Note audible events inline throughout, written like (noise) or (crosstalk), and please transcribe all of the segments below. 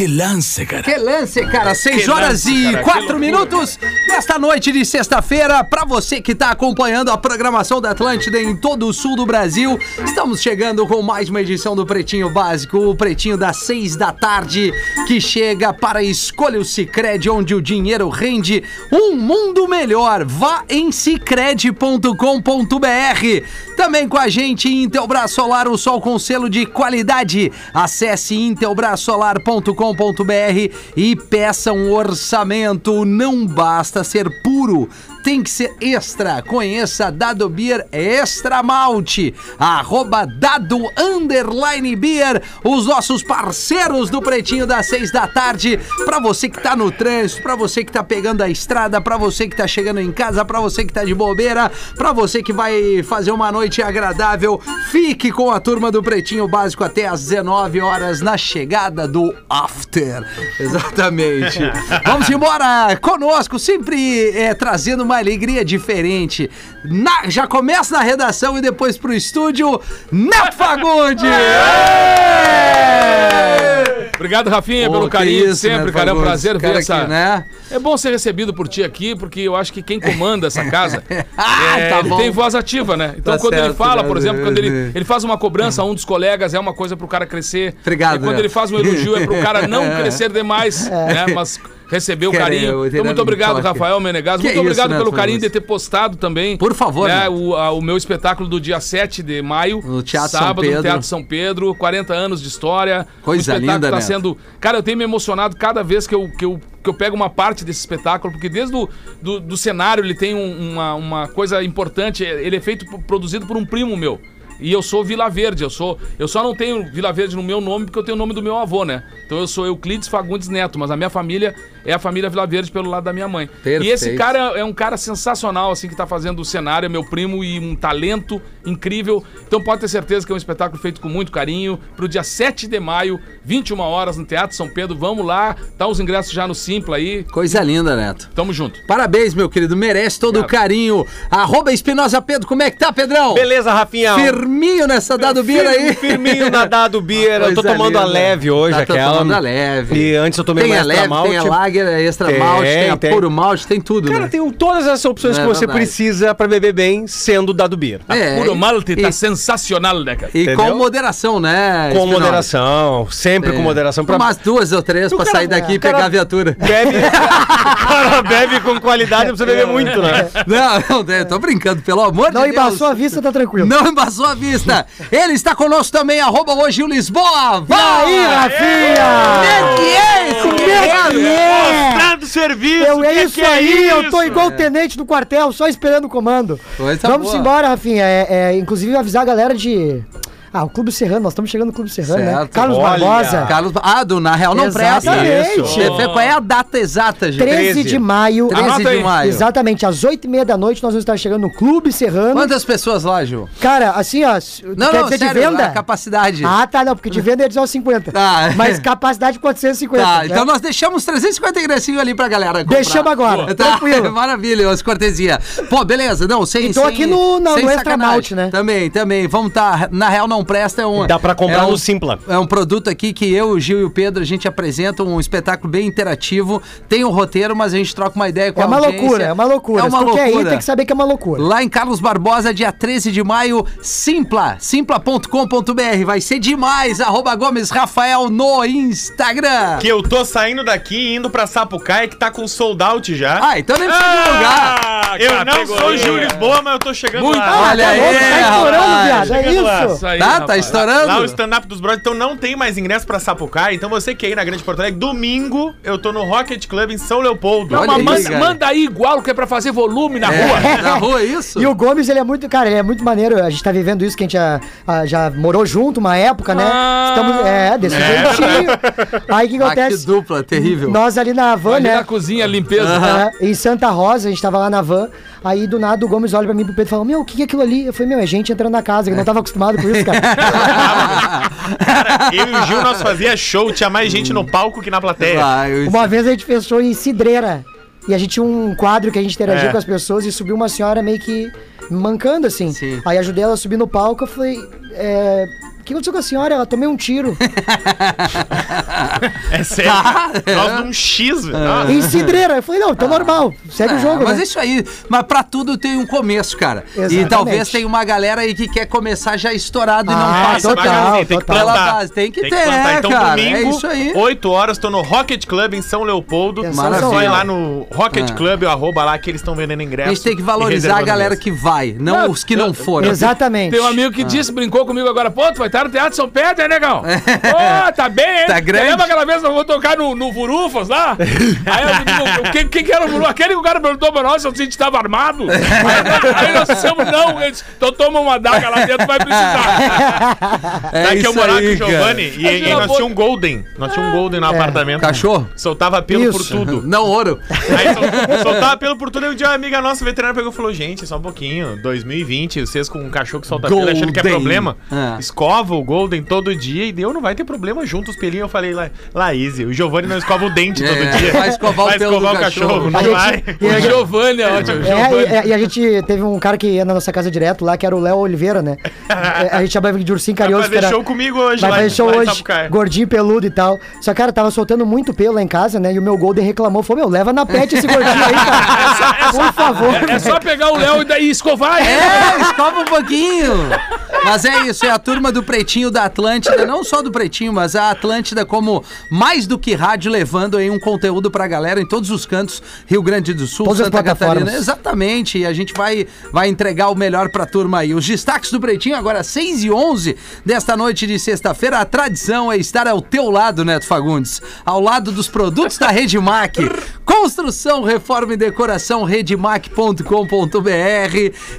Que lance, cara. Que lance, cara. 6 Que horas lance, e cara, que 4 loucura. minutos nesta noite de sexta-feira. Pra você que tá acompanhando a programação da Atlântida em todo o sul do Brasil, estamos chegando com mais uma edição do Pretinho Básico, o Pretinho das 6 da tarde, que chega para Escolha o Cicred, onde o dinheiro rende um mundo melhor. Vá em cicred.com.br. Também com a gente Intelbras Solar, o sol com selo de qualidade. Acesse intelbrasolar.com.br e peça um orçamento. Não basta ser puro, tem que ser extra. Conheça Dado Beer Extra Malte, arroba Dado Underline Beer, os nossos parceiros do Pretinho das seis da tarde. Pra você que tá no trânsito, pra você que tá pegando a estrada, pra você que tá chegando em casa, pra você que tá de bobeira, pra você que vai fazer uma noite agradável, fique com a turma do Pretinho Básico até às 19 horas na chegada do After. (laughs) Exatamente. Vamos embora conosco, sempre é, trazendo uma alegria diferente. Na- já começa na redação e depois pro estúdio, Neto Fagundes! (laughs) Obrigado, Rafinha, Pô, pelo carinho isso, sempre, Neto cara. É um prazer ver essa. né? É bom ser recebido por ti aqui, porque eu acho que quem comanda essa casa (laughs) Ah, é, tá ele bom. tem voz ativa, né? Então Tá quando ele certo, fala, né? por exemplo, quando ele, ele faz uma cobrança a um dos colegas, é uma coisa pro cara crescer. Obrigado, E quando ele faz um elogio é pro cara não (laughs) crescer demais, né? Mas receber o carinho. eu Então, muito obrigado. Rafael Menegas. Muito obrigado pelo carinho de ter postado também. Por favor, né, o, meu espetáculo do dia 7 de maio. No Teatro São sábado, Pedro. no Teatro São Pedro. 40 anos de história. Coisa o espetáculo linda, tá Neto. sendo. Cara, eu tenho me emocionado cada vez que eu, que eu, que eu pego uma parte desse espetáculo, porque desde o do, do cenário ele tem um- uma, uma coisa importante. Ele é feito, produzido por um primo meu. E eu sou Vila Verde, eu sou. Eu só não tenho Vila Verde no meu nome porque eu tenho o nome do meu avô, né? Então eu sou Euclides Fagundes Neto, mas a minha família é a família Vila Verde pelo lado da minha mãe. Perfeito. E esse cara é um cara sensacional, assim, que tá fazendo o cenário, é meu primo e um talento incrível. Então pode ter certeza que é um espetáculo feito com muito carinho. Pro dia 7 de maio, 21 horas, no Teatro São Pedro. Vamos lá, tá os ingressos já no Simpla aí. Coisa linda, Neto. Tamo junto. Parabéns, meu querido. Merece todo o carinho. Arroba Espinosa Pedro, como é que tá, Pedrão? Beleza, Rafinha. Firminho nessa dado bira aí. Firminho na dado beer. Eu tô tomando a linda. leve hoje, Tá, tô aquela. tomando a leve. E antes eu tomei Tem uma a extra leve, malte. tem a lager, a extra Tem, malte, tem a tem. puro malte, tem tudo, Cara, né? tem todas as opções É que você verdade. precisa pra beber bem, sendo dado beer. É, Puro e- Malte tá e- sensacional, né, cara? E Entendeu? com moderação, né? Com Espinosa? moderação, sempre É. com moderação. Pra... Umas duas ou três pra cara- sair daqui e o pegar a viatura. Bebe. (laughs) o cara bebe com qualidade, não precisa beber muito, né? Não, não, eu tô brincando, pelo amor Não de Deus. embaçou a vista, tá tranquilo. Não embaçou a vista. Ele está conosco também, arroba hoje o Lisboa. E aí, Rafinha? que é esse? Como é que é? Mostrando serviço. Eu, é que isso que é aí, eu tô igual o tenente do quartel, só esperando o comando. Coisa Vamos boa. embora, Rafinha. É, é, inclusive avisar a galera de. Ah, o Clube Serrano, nós estamos chegando no Clube Serrano, né? Certo. Carlos Olha. Barbosa. Carlos, ah, do Na Real Não Presta. Exatamente. Isso. Qual é a data exata, gente? 13 13. de maio. 13 Anota de maio. Exatamente, às 8h30 da noite nós vamos estar chegando no Clube Serrano. Quantas pessoas lá, Ju? Cara, assim, ó, Não, quer não, dizer sério, de venda? a capacidade. Ah, tá, não, porque de venda é dizer os 50. Tá. Mas capacidade 450. Tá, né? então nós deixamos 350 ingressinhos ali pra galera comprar. Deixamos agora, Tá, tranquilo. (laughs) maravilha, as cortesia. Pô, beleza, não, sem E tô sem- aqui no- no- sem no Extra. Malte, né? Também, também, vamos tá, na real não presta, é um... Dá pra comprar é um, no Simpla. É um produto aqui que eu, o Gil e o Pedro, a gente apresenta um espetáculo bem interativo, tem um roteiro, mas a gente troca uma ideia com É a uma audiência. loucura, é uma loucura. É uma loucura. tem que saber que é uma loucura. Lá em Carlos Barbosa, dia 13 de maio, Simpla, simpla.com.br. Vai ser demais, arroba Gomes Rafael no Instagram. Que eu tô saindo daqui e indo pra Sapucaia, que tá com sold out já. Ah, então nem precisa divulgar. Ah, eu não sou Gil Lisboa, mas eu tô chegando Muito lá. Olha tá aí, tá estourando, viado. É isso. Isso aí, Tá, tá rapaz. estourando? Lá o stand-up dos brothers, então não tem mais ingresso pra Sapucaia. Então você que é aí na Grande Porto Alegre, domingo eu tô no Rocket Club em São Leopoldo. Não, Olha mas aí, manda, cara. manda aí igual que é pra fazer volume na rua. É, na rua, isso? E o Gomes, ele é muito, cara, ele é muito maneiro. A gente tá vivendo isso, que a gente já, ah, já morou junto uma época, né? Ah. Estamos, é, desse jeitinho. Aí o que Ah, que acontece? dupla, terrível. Nós ali na van, Ali né? na cozinha, limpeza. É, em Santa Rosa, a gente tava lá na van. Aí do nada o Gomes olha pra mim e pro Pedro e fala: Meu, o que que é aquilo ali? Eu falei: Meu, é gente entrando na casa, que eu não tava acostumado com isso, cara. Cara, eu e o Gil, nós fazia show, tinha mais gente no palco que na plateia. Ah, eu- Uma vez a gente fez show em Cidreira. E a gente tinha um quadro que a gente interagia É. com as pessoas e subiu uma senhora meio que mancando, assim. Sim. Aí ajudei ela a subir no palco, eu falei. É... O que aconteceu com a senhora? Ela tomei um tiro. (laughs) É sério. Nós num X, velho. Nossa. em Cidreira. Eu falei, não, tá normal. Segue o É, jogo, mas né? é isso aí. Mas pra tudo tem um começo, cara. E Exatamente. talvez tenha uma galera aí que quer começar já estourado e não Ah, passa total, pela- total. plantar. base. Tem que ter, plantar. Então, cara. domingo, é isso aí. 8 horas, tô no Rocket Club em São Leopoldo. Só Maravilha. ir lá no Rocket Ah. Club, o arroba lá, que eles estão vendendo A ingressos. gente tem que e valorizar a galera que vai, não os que não foram. Exatamente. Tem um amigo que disse, brincou comigo agora, pô, tu vai estar no Teatro São Pedro, hein, negão? (laughs) Pô, tá bem, hein? Tá grande. Lembra aquela vez que eu vou tocar no, no Furufas lá? (laughs) Aí eu digo, quem, quem que era o Furufas? Aquele que o cara perguntou pra nós se a gente tava armado. (laughs) Aí, aí nós dissemos, não. Então toma uma daga lá dentro, vai precisar. É Daí que eu isso morava aí, com o. Giovanni e, e nós tínhamos um Golden. Nós tínhamos um Golden no apartamento. Cachorro? Soltava pelo por Isso. tudo. Não ouro. Aí sol- soltava pelo por tudo. Aí um dia uma amiga nossa, veterinária, pegou e falou: Gente, só um pouquinho. 2020, vocês com um cachorro que solta pelo achando que é Golden. problema. Escova o Golden todo dia e deu, não vai ter problema junto os pelinhos. Eu falei, lá, Laís, o Giovanni não escova o dente (laughs) É, todo dia. vai escovar o pelo do cachorro. Não A gente- vai. e a O Giovanni é ótimo. É, Giovanni. e, e a gente teve um cara que ia na nossa casa direto lá, que era o Léo Oliveira, né? (laughs) É, a gente chamava ele de ursinho Vai carinhoso. que fazer era- show comigo hoje, Vai lá, fazer show em hoje, gordinho, peludo e tal. Só, cara, tava soltando muito pelo lá em casa, né? E o meu Golden reclamou, falou, meu, leva na pet esse gordinho aí, cara. (laughs) Por favor. É só pegar o Léo e daí escovar. É, escova um pouquinho. Mas é isso, é a turma do Pretinho da Atlântida, não só do Pretinho, mas a Atlântida como mais do que rádio, levando aí um conteúdo pra galera em todos os cantos, Rio Grande do Sul, Todas as Santa Catarina. Exatamente, e a gente vai, vai entregar o melhor pra turma aí. Os destaques do Pretinho agora 6 e 11 desta noite de sexta-feira. A tradição é estar ao teu lado, Neto Fagundes, ao lado dos produtos da Redmac. (laughs) Construção, reforma e decoração, redmac.com.br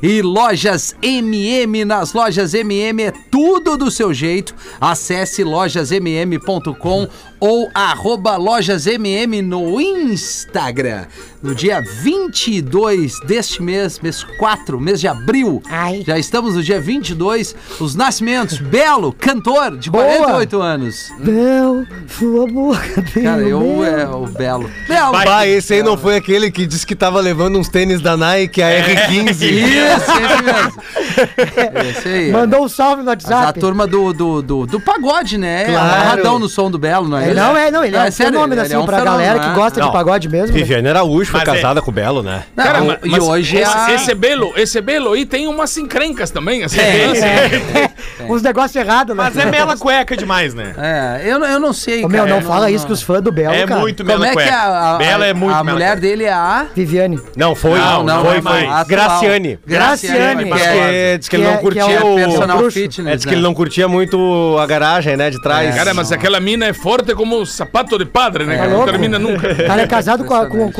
e lojas MM. Nas lojas MM é tudo do seu jeito. Acesse lojasmm.com ou arroba lojasmm no Instagram. No dia 22 deste mês, mês 4, mês de abril. Ai. Já estamos no dia 22. Os nascimentos. (laughs) Belo, cantor de Boa. 48 anos. Bel, sua boca tem Cara, eu é o Belo. Belo. Bah, esse aí não foi aquele que disse que tava levando uns tênis da Nike, a R15. (laughs) Isso, esse mesmo. Esse aí. Mandou um salve no Mas a WhatsApp. turma do, do, do, do pagode, né? Claro. Amarradão no som do Belo, não é? Ele não é, não, ele é, um sério, fenômeno, ele assim, é um pra fenômeno, galera né? que gosta Não. de pagode mesmo. né? Viviane Araújo foi Mas é- casada com o Belo, né? Não, Cara, mas- e hoje é esse, a... esse Belo, esse Belo aí tem umas encrencas também, assim. (laughs) Uns negócios errados, né? Mas é mela cueca demais, né? É, eu, eu não sei, Ô, meu, cara, não eu fala isso que os fãs do Belo, É cara. muito Como mela é que cueca. é a, a, Bela é muito a mulher cueca. dele é a... Viviane. Não, foi. Não, não foi, é foi. atual. Graciane. Graciane. Diz é, que, diz que ele não é- curtia que é o. fitness, É, diz que né? ele não curtia muito a garagem, né? De trás. Cara, mas aquela mina é forte como sapato de padre, né? Tá? Não termina nunca. O cara é casado com a, com,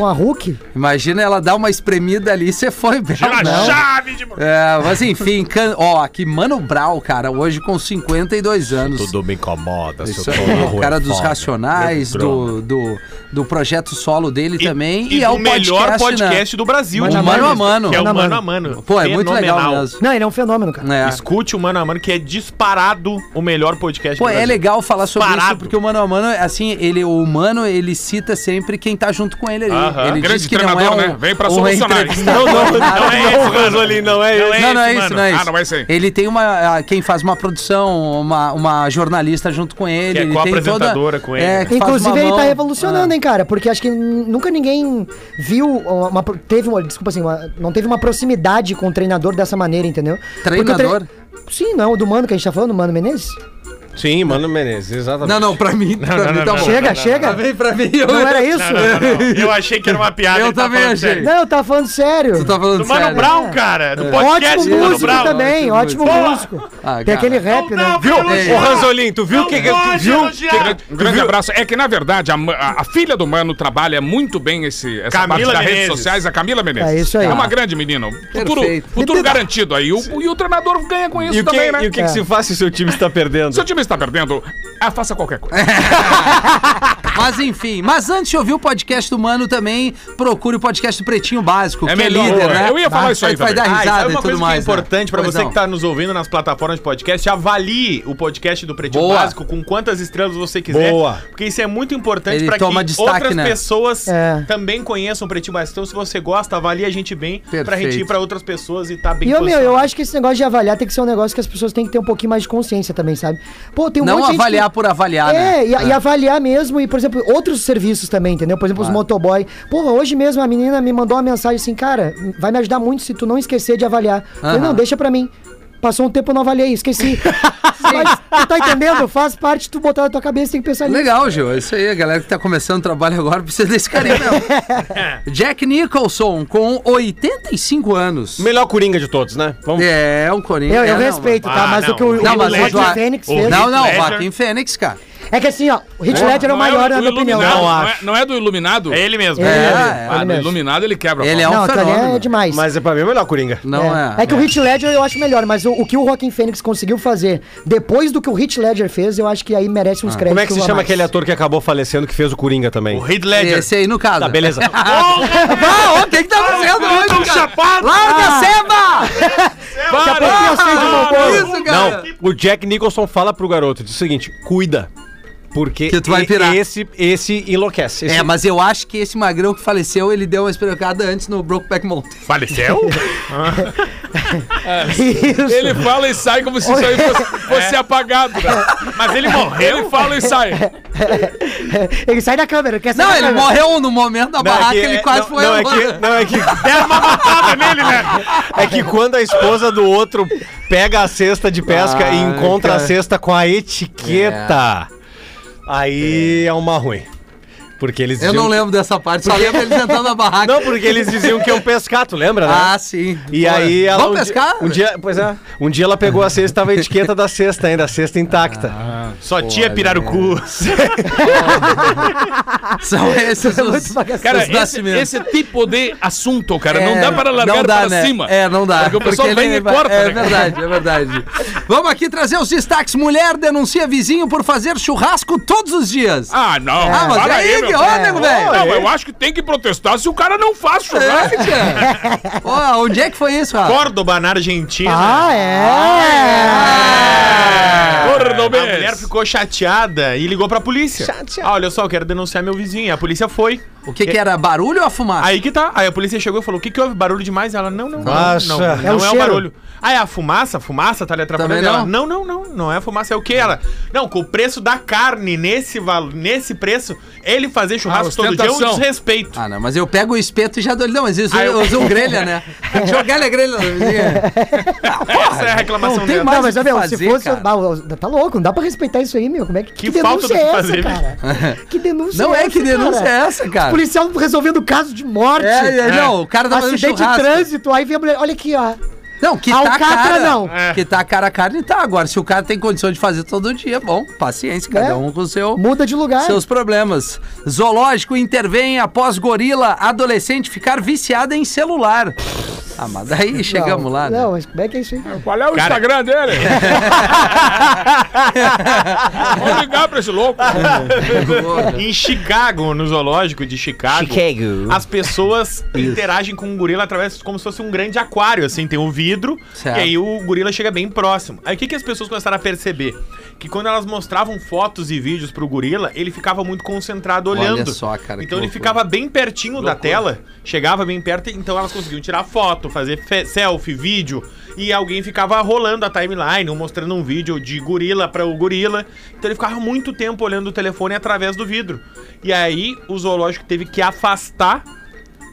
Imagina ela dar uma espremida ali, você foi, Não. chave de... É, mas enfim, can... ó, aqui Mano Brau, cara, hoje com 52 anos. Tudo me incomoda, Isso aí, na o cara é dos foda. Racionais, do, do, do projeto solo dele também. E, E, é o melhor podcast, podcast do Brasil. Mano a de mano a mano. Que é o Mano a Mano a mano. Pô, é muito legal Fenomenal. mesmo. Não, ele é um fenômeno, cara. É. Escute o Mano a Mano, que é disparado o melhor podcast Pô, do é Brasil. legal falar sobre isso, Parado. porque o Mano a Mano, assim, ele, o Mano, ele cita sempre quem tá junto com ele ali. Aham. Ele Grande não é treinador, um, né? Vem pra um solucionar. Não, não, nada. Não é esse, Não. Ranzolin, não é Não esse. é Não, não é isso, não é isso. Ah, não vai ser. Ele tem uma. ah, Quem faz uma produção, uma, uma jornalista junto com ele. Que é ele tem co-apresentadora com ele, faz Inclusive, ele tá revolucionando, hein, cara? Porque acho que nunca ninguém viu uma. Teve uma. Desculpa assim, uma- não teve uma proximidade com o treinador dessa maneira, entendeu? O tre- Treinador? Sim, não, o do Mano que a gente tá falando, o Mano Menezes. Sim, Mano Menezes, exatamente. Não, não, pra mim, pra não, mim não, tá não. bom. chega, chega. Pra mim, pra mim. Eu, Não era isso? Não, não, não, não. Eu achei que era uma piada. Eu tá também achei. sério. Não, eu tava falando sério. Tu tá falando Do Mano sério. Brown, cara. Do podcast Ótimo do Mano músico Brown. também, ótimo ótimo músico. Ah, Tem aquele rap, né? Não, Viu? Ei. Ô, Ranzolin, tu viu o que, que tu viu? Um grande abraço. É que, na verdade, a, ma- a- a filha do Mano trabalha muito bem esse, essa Camila parte das redes sociais, a Camila Menezes. É isso aí. É uma grande menina. Futuro, garantido aí. O, e o treinador ganha com isso também, né? e o que, que se faz se o seu time está perdendo? Se o time está perdendo, ah, faça qualquer coisa. (laughs) Mas enfim, mas antes de ouvir o podcast do Mano também, procure o podcast do Pretinho Básico, É que melhor. é líder, né? Eu ia falar isso aí Vai dar. Ah, e risada sabe e uma tudo que é mais. né? importante pra Pois você não. que tá nos ouvindo nas plataformas de podcast, avalie o podcast do Pretinho Boa. Básico com quantas estrelas você quiser. Boa. Porque isso é muito importante pra que destaque, outras né? pessoas É. também conheçam o Pretinho Básico. Então, se você gosta, avalie a gente bem pra Perfeito. gente ir pra outras pessoas e tá bem E eu, meu, eu acho que esse negócio de avaliar tem que ser um negócio que as pessoas têm que ter um pouquinho mais de consciência também, sabe? Pô, tem um Não monte de gente avaliar que- por avaliar, É, né? e, e avaliar mesmo, e, por exemplo, outros serviços também, entendeu? Por exemplo, os motoboy. Porra, hoje mesmo a menina me mandou uma mensagem assim, cara, vai me ajudar muito se tu não esquecer de avaliar. Eu Falei, não, deixa pra mim. Passou um tempo eu não avaliei, esqueci. (laughs) Mas, tu tá entendendo? Faz parte tu botar na tua cabeça, tem que pensar nisso. Legal, Gil. É isso aí. A galera que tá começando o trabalho agora precisa desse carinho mesmo. (laughs) Jack Nicholson, com 85 anos. Melhor coringa de todos, né? Vamos. É, um Coringa. Eu, eu é, não, respeito, tá? Ah, Mas não, o que o, Não, o o Joaquin Joa- Fênix o fez... Não, não, Ledger. Joaquim Fênix, cara. É que assim, ó, o Heath Ledger é o Não maior, na do minha opinião. Não é, acho. não é do Iluminado? É ele mesmo. É, É, ele Ah, do mesmo. Iluminado ele quebra. Ele é um Não, aquele fenômeno. é demais. Mas é pra mim o melhor coringa. Não é. É que o Heath Ledger eu acho melhor, mas o, o que o Joaquin Phoenix conseguiu fazer depois do que o Heath Ledger fez, eu acho que aí merece uns créditos. Como é que se chama aquele ator que acabou falecendo que fez o coringa também? O Heath Ledger. Esse aí, no caso. Tá, beleza. (laughs) Ah, o que que tá fazendo hoje, cara? Larga a seba! Daqui a pouco eu sei de uma coisa. Não, o Jack Nicholson fala pro garoto, diz o seguinte, cuida. Porque Que tu vai e- pirar. esse, esse enlouquece. Esse- É, mas eu acho que esse magrão que faleceu, ele deu uma espirocada antes no Brokeback Mountain. Faleceu? (laughs) (laughs) Isso. Ele fala e sai como se isso aí fosse, (laughs) fosse apagado, né? Mas ele morreu. Ele fala e sai. Ele sai da câmera, quer sair Não, da ele câmera. morreu no momento da Não, é barraca, que- ele é- quase não, foi não, é embora. que, não, é que Deram uma matada nele, né? É que quando a esposa do outro pega a cesta de pesca e Ai, encontra cara. a cesta com a etiqueta, aí é uma ruim. Porque eles Eu não que- lembro dessa parte, só lembro ele sentando na barraca. Não, porque eles diziam que iam pescar, tu lembra, né? Ah, sim. E Pô, aí ela. Vamos um pescar? Dia, um dia, pois é. Um dia ela pegou a cesta e tava a etiqueta da cesta ainda, a cesta intacta. Só tia Pirarucu. (laughs) São esses os, Cara, os esse, nascimentos. esse tipo de assunto, cara, É, não dá para largar não dá, para né? cima. É, não dá. Porque o pessoal vem ele e corta, É né, verdade, é verdade. Vamos aqui trazer os destaques. Mulher denuncia vizinho por fazer churrasco todos os dias. Ah, não. Ah, mas para aí, meu. Que ó, nego, velho. Não, eu acho que tem que protestar se o cara não faz É, churrasco. Ó, onde é que foi isso, Rafa? Córdoba, na Argentina. Ah, é? Cordobês. A mulher ficou chateada e ligou pra polícia. Ah, olha só, eu quero denunciar meu vizinho. E a polícia foi. O que que era, barulho ou a fumaça? Aí que tá. Aí a polícia chegou e falou: o que que houve? Barulho demais? Ela, não, não, não. Nossa. Não, não, É não o é o cheiro. barulho. Ah, é a fumaça? A fumaça tá lhe atrapalhando? Também? Ela, não, não, não. Não é a fumaça, é o quê? Ela, não, com o preço da carne nesse, valo, nesse preço, ele fazer churrasco Ah, todo dia é um desrespeito. Ah, não, mas eu pego o espeto e já dou. Não, mas isso Ah, eu eu- uso um grelha, né? (laughs) Jogar a grelha na vizinha. Essa é a reclamação não tem dela. mais Não, mas, o que meu, fazer, se fosse. cara. Ah, o- tá louco, não dá pra respeitar isso aí, meu. Como é que, Que falta do que é essa, fazer, cara? (laughs) Que denúncia Não é essa, que denúncia cara? é essa, cara? Policial resolvendo caso de morte. É, é, não, o cara tá fazendo Acidente de churrasco. trânsito, aí vem a mulher. Olha aqui, ó. Não, que tá Alcatra, cara. não. É. Que tá cara a carne tá. Agora, se o cara tem condição de fazer todo dia, bom, paciência, cada É. um com o seu. Muda de lugar. Seus problemas. Zoológico intervém após gorila adolescente ficar viciada em celular. Ah, mas daí chegamos não, lá, né? Não, mas como é que é isso aí? Qual é o Instagram dele? (laughs) Vamos ligar pra esse louco. Em Chicago, no zoológico de Chicago, as pessoas interagem com o gorila através como se fosse um grande aquário, assim, tem um vidro, Certo. e aí o gorila chega bem próximo. Aí o que, que as pessoas começaram a perceber? Que quando elas mostravam fotos e vídeos pro gorila, ele ficava muito concentrado Olha olhando. só, cara, então ele loucura. ficava bem pertinho da tela, chegava bem perto, então elas conseguiam tirar foto, fazer selfie, vídeo, e alguém ficava rolando a timeline, ou mostrando um vídeo de gorila para o gorila. Então ele ficava muito tempo olhando o telefone através do vidro. E aí o zoológico teve que afastar,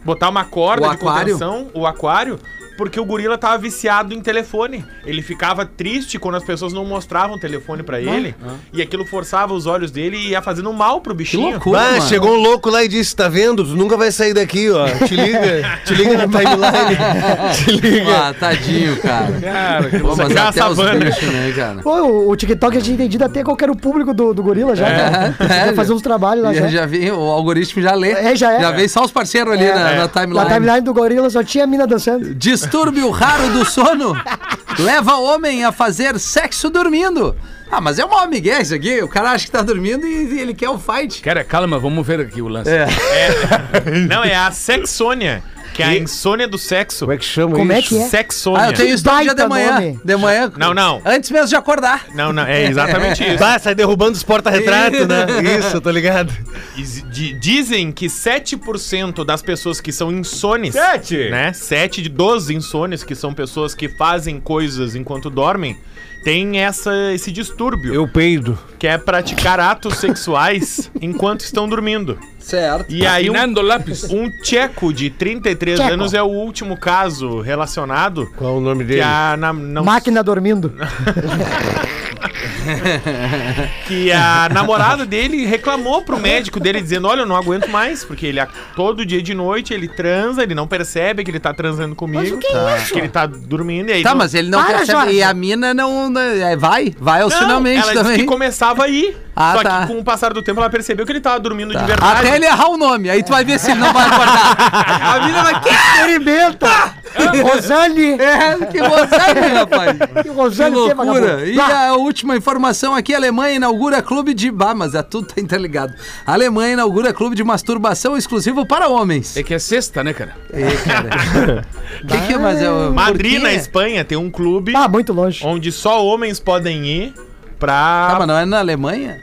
botar uma corda O de aquário? contenção, o aquário, porque o gorila tava viciado em telefone. Ele ficava triste quando as pessoas não mostravam o telefone pra ele, e aquilo forçava os olhos dele e ia fazendo mal pro Que bichinho. loucura, Ah, mano. chegou um louco lá e disse: tá vendo? Tu nunca vai sair daqui, ó. Te liga, te liga na timeline. (laughs) te liga. Ah, tadinho, cara. Cara, que Pô, mas até os bichos, né, cara? Pô, o, o TikTok já tinha entendido até qual que era o público do, do gorila já. cara. é, já fazer uns trabalhos lá Já, já. já vi, o algoritmo já lê. É, já é. Já vem só os parceiros ali na, na timeline. Na timeline do gorila só tinha a mina dançando. Diz, Distúrbio raro do sono leva homem a fazer sexo dormindo. Ah, mas é uma migué isso aqui. O cara acha que tá dormindo e ele quer o fight. Cara, calma, vamos ver aqui o lance. É. (laughs) Não, é a sexônia, que é a insônia do sexo. Como é que chama Como é isso? que é? Sexônia. Ah, eu tenho isso todo dia de manhã. nome. De manhã. Não, não. Antes mesmo de acordar. Não, não, é exatamente (laughs) isso. Vai, sai derrubando os porta-retratos, né? (laughs) Isso, tô ligado. Di- Dizem que 7% das pessoas que são insones. Sete? Né? 7 de 12 insones, que são pessoas que fazem coisas enquanto dormem, tem essa, esse distúrbio, Eu peido. que é praticar atos sexuais (laughs) enquanto estão dormindo. Certo. E aí, um, lápis. um tcheco de 33 Tcheco. anos é o último caso relacionado. Qual o nome Que dele? a, na- não Máquina dormindo. (laughs) que a namorada dele reclamou pro médico dele dizendo: "Olha, eu não aguento mais, porque ele todo dia de noite ele transa, ele não percebe que ele tá transando comigo, Mas o que é tá, isso? que ele tá dormindo e aí Tá, não- mas ele não Para, percebe. Jorge. E a mina não. não- é, vai, vai ao Não, finalmente ela disse também. que começava a ir. Ah, só tá. que com o passar do tempo ela percebeu que ele tava dormindo Tá. de verdade. Até ele errar o nome, aí tu vai ver se ele não vai acordar. (laughs) a mina vai. Que, Experimenta! Rosane! é, que Rosane, rapaz. Que Rosane, que loucura. E a última informação aqui: a Alemanha inaugura clube de. Ah, mas é tudo tá interligado. A Alemanha inaugura clube de masturbação exclusivo para homens. É que é sexta, né, cara? É, cara. (laughs) que que é, mas é o- Madrid, na? Espanha, tem um clube Ah, muito longe. onde só homens podem ir pra. Tá, mas não é na Alemanha?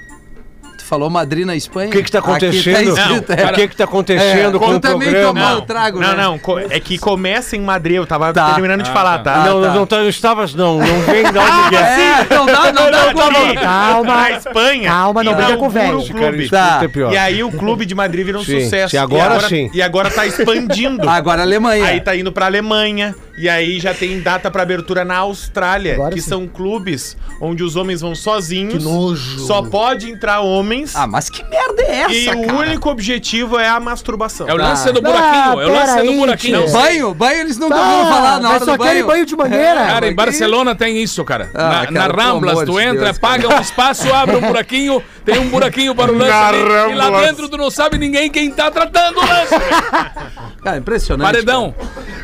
Tu falou Madrid na Espanha? O que que tá acontecendo? escrito, o que que tá acontecendo É, com o também programa? eu trago, não, né? não, é que começa em Madrid, eu tava Tá. terminando de Ah, falar, tá. tá? não, tá. não, tá, não estavas, não. Não vem da onde é. É, não dá, não dá o Calma. Na Espanha. Calma, não briga com o velho. o clube. Tá. é. E aí o clube de Madrid vira um Sim, sucesso. sim, agora e sim. E agora tá expandindo. Agora a Alemanha. Aí tá indo pra Alemanha. E aí já tem data pra abertura na Austrália. Agora que sim. são clubes onde os homens vão sozinhos. Que nojo. Só pode entrar homens. Ah, mas que merda é essa, e o cara? único objetivo é a masturbação. É o lance do Ah, buraquinho. É o lance do buraquinho. Banho? Banho eles nunca Tá, ouviram falar na hora só do querem banho. banho de mangueira. Cara, em Barcelona tem isso, cara. Ah, na, cara, na pelo Ramblas, amor tu de entra, Deus, paga um espaço, abre um buraquinho, (laughs) tem um buraquinho para o lance ali, e lá dentro tu não sabe ninguém quem tá tratando o lance. Cara, impressionante. Paredão.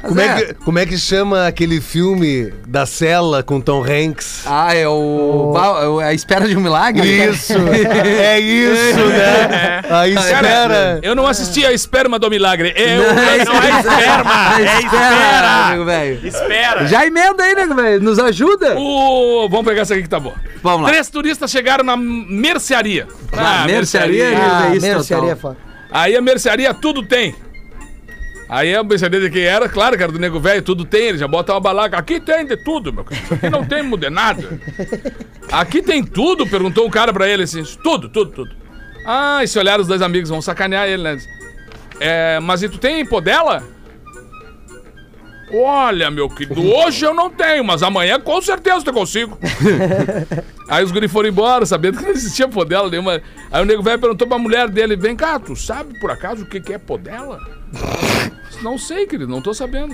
Como é, que, como é que chama aquele filme da cela com Tom Hanks? Ah, é o. Ba- A espera de um milagre? Isso, (laughs) é isso, né? A espera. Eu não assisti a Esperma do Milagre. É o Não, lance não é esperma, é espera. velho. Espera. Já emenda aí, nego velho. Nos ajuda. O... Vamos pegar essa aqui que tá boa. Vamos lá. Três turistas chegaram na mercearia. Ah, mercearia, Ah, é isso, mercearia é total. Aí a mercearia tudo tem. Aí a mercearia de quem era, claro, cara, do nego velho, tudo tem, ele já bota uma balaca. Aqui tem de tudo, meu cara. Aqui não tem de nada. (laughs) Aqui tem tudo, perguntou um cara pra ele assim, tudo, tudo, tudo. Ah, e se olharam os dois amigos, vão sacanear ele, né? É, mas e tu tem podela? Olha, meu querido, hoje eu não tenho, mas amanhã com certeza eu consigo. (laughs) Aí os guri foram embora, sabendo que não existia podela nenhuma. Aí o nego velho perguntou pra mulher dele: Vem cá, tu sabe por acaso o que, que é podela? Não sei, querido, não tô sabendo.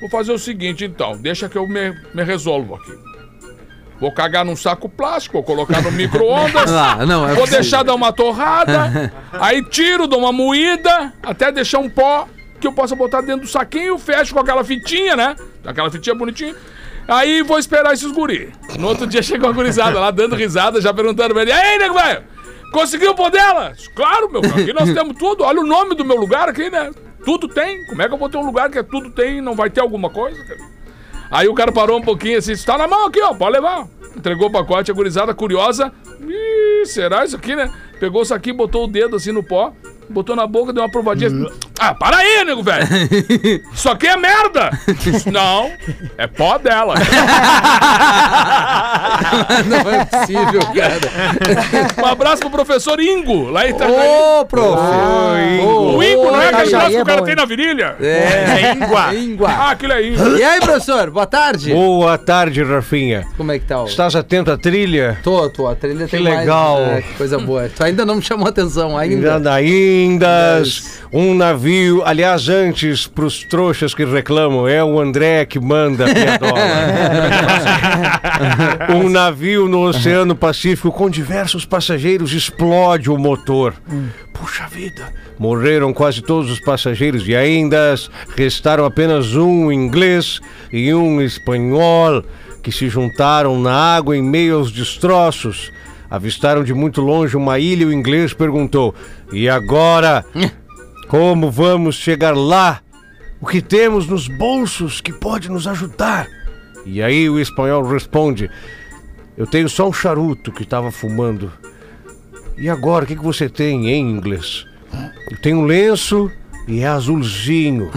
Vou fazer o seguinte então, deixa que eu me, me resolvo aqui. Vou cagar num saco plástico, vou colocar no micro-ondas. (laughs) Ah, é Vou deixar dar uma torrada, (laughs) aí tiro, dou uma moída, até deixar um pó que eu possa botar dentro do saquinho, fecho com aquela fitinha, né? Aquela fitinha bonitinha. Aí vou esperar esses guri. No outro dia chegou a gurizada lá, dando risada, já perguntando pra ele, aí, nego velho, conseguiu o dela? Claro, meu, aqui nós temos tudo. Olha o nome do meu lugar aqui, né? Tudo tem. Como é que eu vou ter um lugar que é tudo tem e não vai ter alguma coisa? Aí o cara parou um pouquinho assim, está na mão aqui, ó, pode levar. Entregou o pacote, a gurizada curiosa. Ih, será isso aqui, né? Pegou o saquinho, botou o dedo assim no pó, botou na boca, deu uma provadinha. Ah, para aí, nego, velho! (laughs) Isso aqui é merda! (laughs) Não, é pó dela. (laughs) (laughs) Não é possível, cara. (laughs) Um abraço pro professor Ingo, lá em Itajaí. Ô, prof. O Ingo, não é aquele braço que é o cara bom, tem na virilha? É, Íngua. Íngua. (laughs) Ah, aquilo é Ingo. E aí, professor? Boa tarde. Boa tarde, Rafinha. Como é que tá? o- Estás atento à trilha? Tô, tô. A trilha tem legal. mais... É, que coisa boa. Tu ainda não me chamou atenção, ainda. Ainda, ainda, um navio navio, aliás, antes, pros trouxas que reclamam, é o André que manda a piadola. um navio no Oceano Pacífico com diversos passageiros explode o motor. Puxa vida, morreram quase todos os passageiros e ainda restaram apenas um inglês e um espanhol que se juntaram na água em meio aos destroços. Avistaram de muito longe uma ilha e o inglês perguntou: E agora? Como vamos chegar lá? O que temos nos bolsos que pode nos ajudar? E aí o espanhol responde: Eu tenho só um charuto que estava fumando. E agora, o que, que você tem em inglês? Eu tenho um lenço e é azulzinho.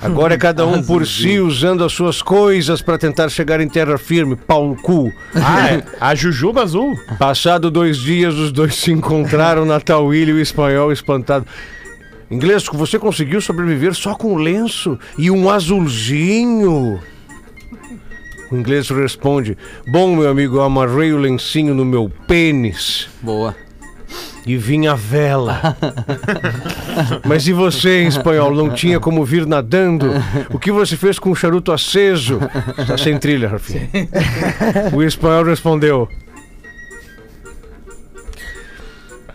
Agora é cada um por si usando as suas coisas para tentar chegar em terra firme, pau no cu. Ah, é. A Jujuba Azul. Passado dois dias, os dois se encontraram na tal ilha e o espanhol espantado. Inglês, você conseguiu sobreviver só com lenço e um azulzinho? O inglês responde: Bom, meu amigo, eu amarrei o lencinho no meu pênis Boa. e vinha a vela. (laughs) Mas e você, em espanhol, não tinha como vir nadando? O que você fez com o charuto aceso? Está sem trilha, Rafinha. O espanhol respondeu: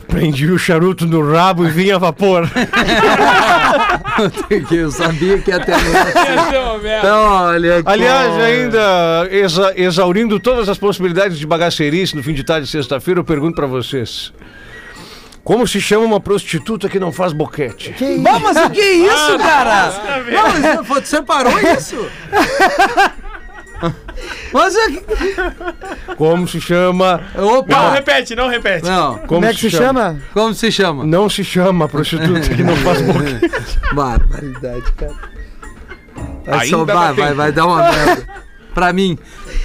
Prendi o charuto no rabo e vinha a vapor. (laughs) (laughs) Eu sabia que ia ter Então, olha. Aliás, como- ainda exa- exaurindo todas as possibilidades de bagacerice no fim de tarde de sexta-feira, eu pergunto pra vocês: Como se chama uma prostituta que não faz boquete? Que isso? Bah, mas o que é isso, cara? Não, mas você separou isso? (laughs) Mas é que... Como se chama? Não Opa! repete, não repete. Não, Como é que se chama? como se chama? Não se chama prostituta que não faz (laughs) boquete. Barbaridade, cara. Vai, Ainda vai, vai, dar uma (laughs) merda. Pra mim.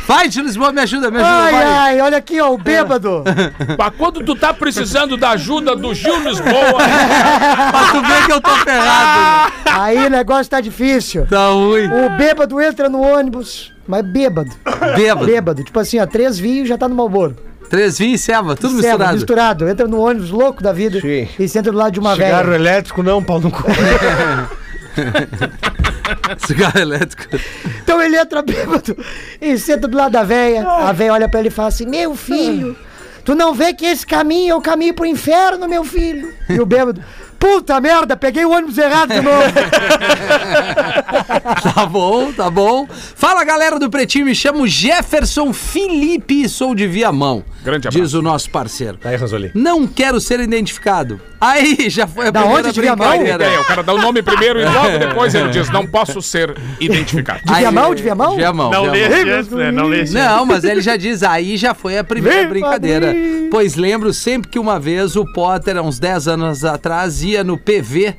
Vai, Tio Lisboa, me ajuda, me ajuda, Ai, vai. ai, olha aqui, ó, o bêbado. (laughs) Mas quando tu tá precisando da ajuda do Gil Lisboa, Pra tu ver que eu tô ferrado. Aí o negócio tá difícil. Tá ruim. O bêbado entra no ônibus, mas bêbado. Bêbado. Bêbado. Tipo assim, ó, três vinhos já tá no Malboro. Três vinhos e ceva, tudo Ceva, misturado. misturado. Entra no ônibus louco da vida Sim. e senta do lado de uma Cigarro velha. elétrico não, pau no cu. (laughs) Cigarro elétrico. Então ele entra bêbado e senta do lado da velha. A velha olha pra ele e fala assim: Meu filho, tu não vê que esse caminho é o caminho pro inferno, meu filho? E o bêbado, puta merda, peguei o ônibus errado de novo. (laughs) Tá bom, tá bom. Fala galera do Pretinho, me chamo Jefferson Felipe e sou de Viamão. Grande abraço. Diz o nosso parceiro. Aí, Ranzoli. Não quero ser identificado. Aí já foi a Da primeira onde brincadeira. é, o cara dá o nome primeiro e logo depois ele diz: Não posso ser identificado. De Viamão, de Viamão? Viamão, Não lê né? Não lê Não, mas ele já diz, aí já foi a primeira Vem, brincadeira. padrinho. Pois lembro sempre que uma vez o Potter, há uns 10 anos atrás, ia no PV.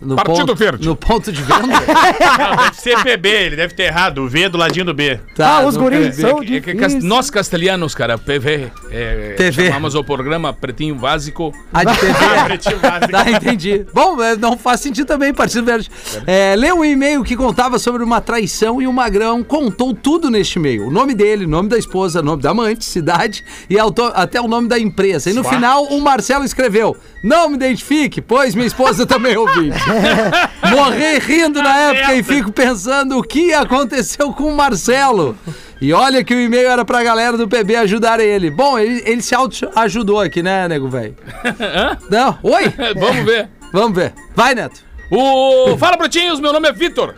No Partido ponto, Verde. No ponto de venda. (laughs) Não, deve ser PB, ele deve ter errado. O V do ladinho do B. Tá, Ah, os guris são É cas- difíceis. nós castelhanos, cara, PV, é, TV. chamamos o programa Pretinho Básico. A de PV. (laughs) Pretinho básico. Tá, entendi. Bom, é, não faz sentido também, Partido Verde. É, leu um e-mail que contava sobre uma traição e o Magrão contou tudo neste e-mail. O nome dele, o nome da esposa, o nome da amante, cidade e auto- até o nome da empresa. E no final, o Marcelo escreveu: Não me identifique, pois minha esposa (laughs) também é ouvinte. (laughs) Morri rindo na época e fico pensando o que aconteceu com o Marcelo. E olha que o e-mail era pra galera do PB ajudar ele. Bom, ele, ele se auto-ajudou aqui, né, nego velho? (laughs) Não, oi? Vamos ver. Vamos ver. Vai, Neto. O... Fala, Pretinhos, meu nome é Vitor.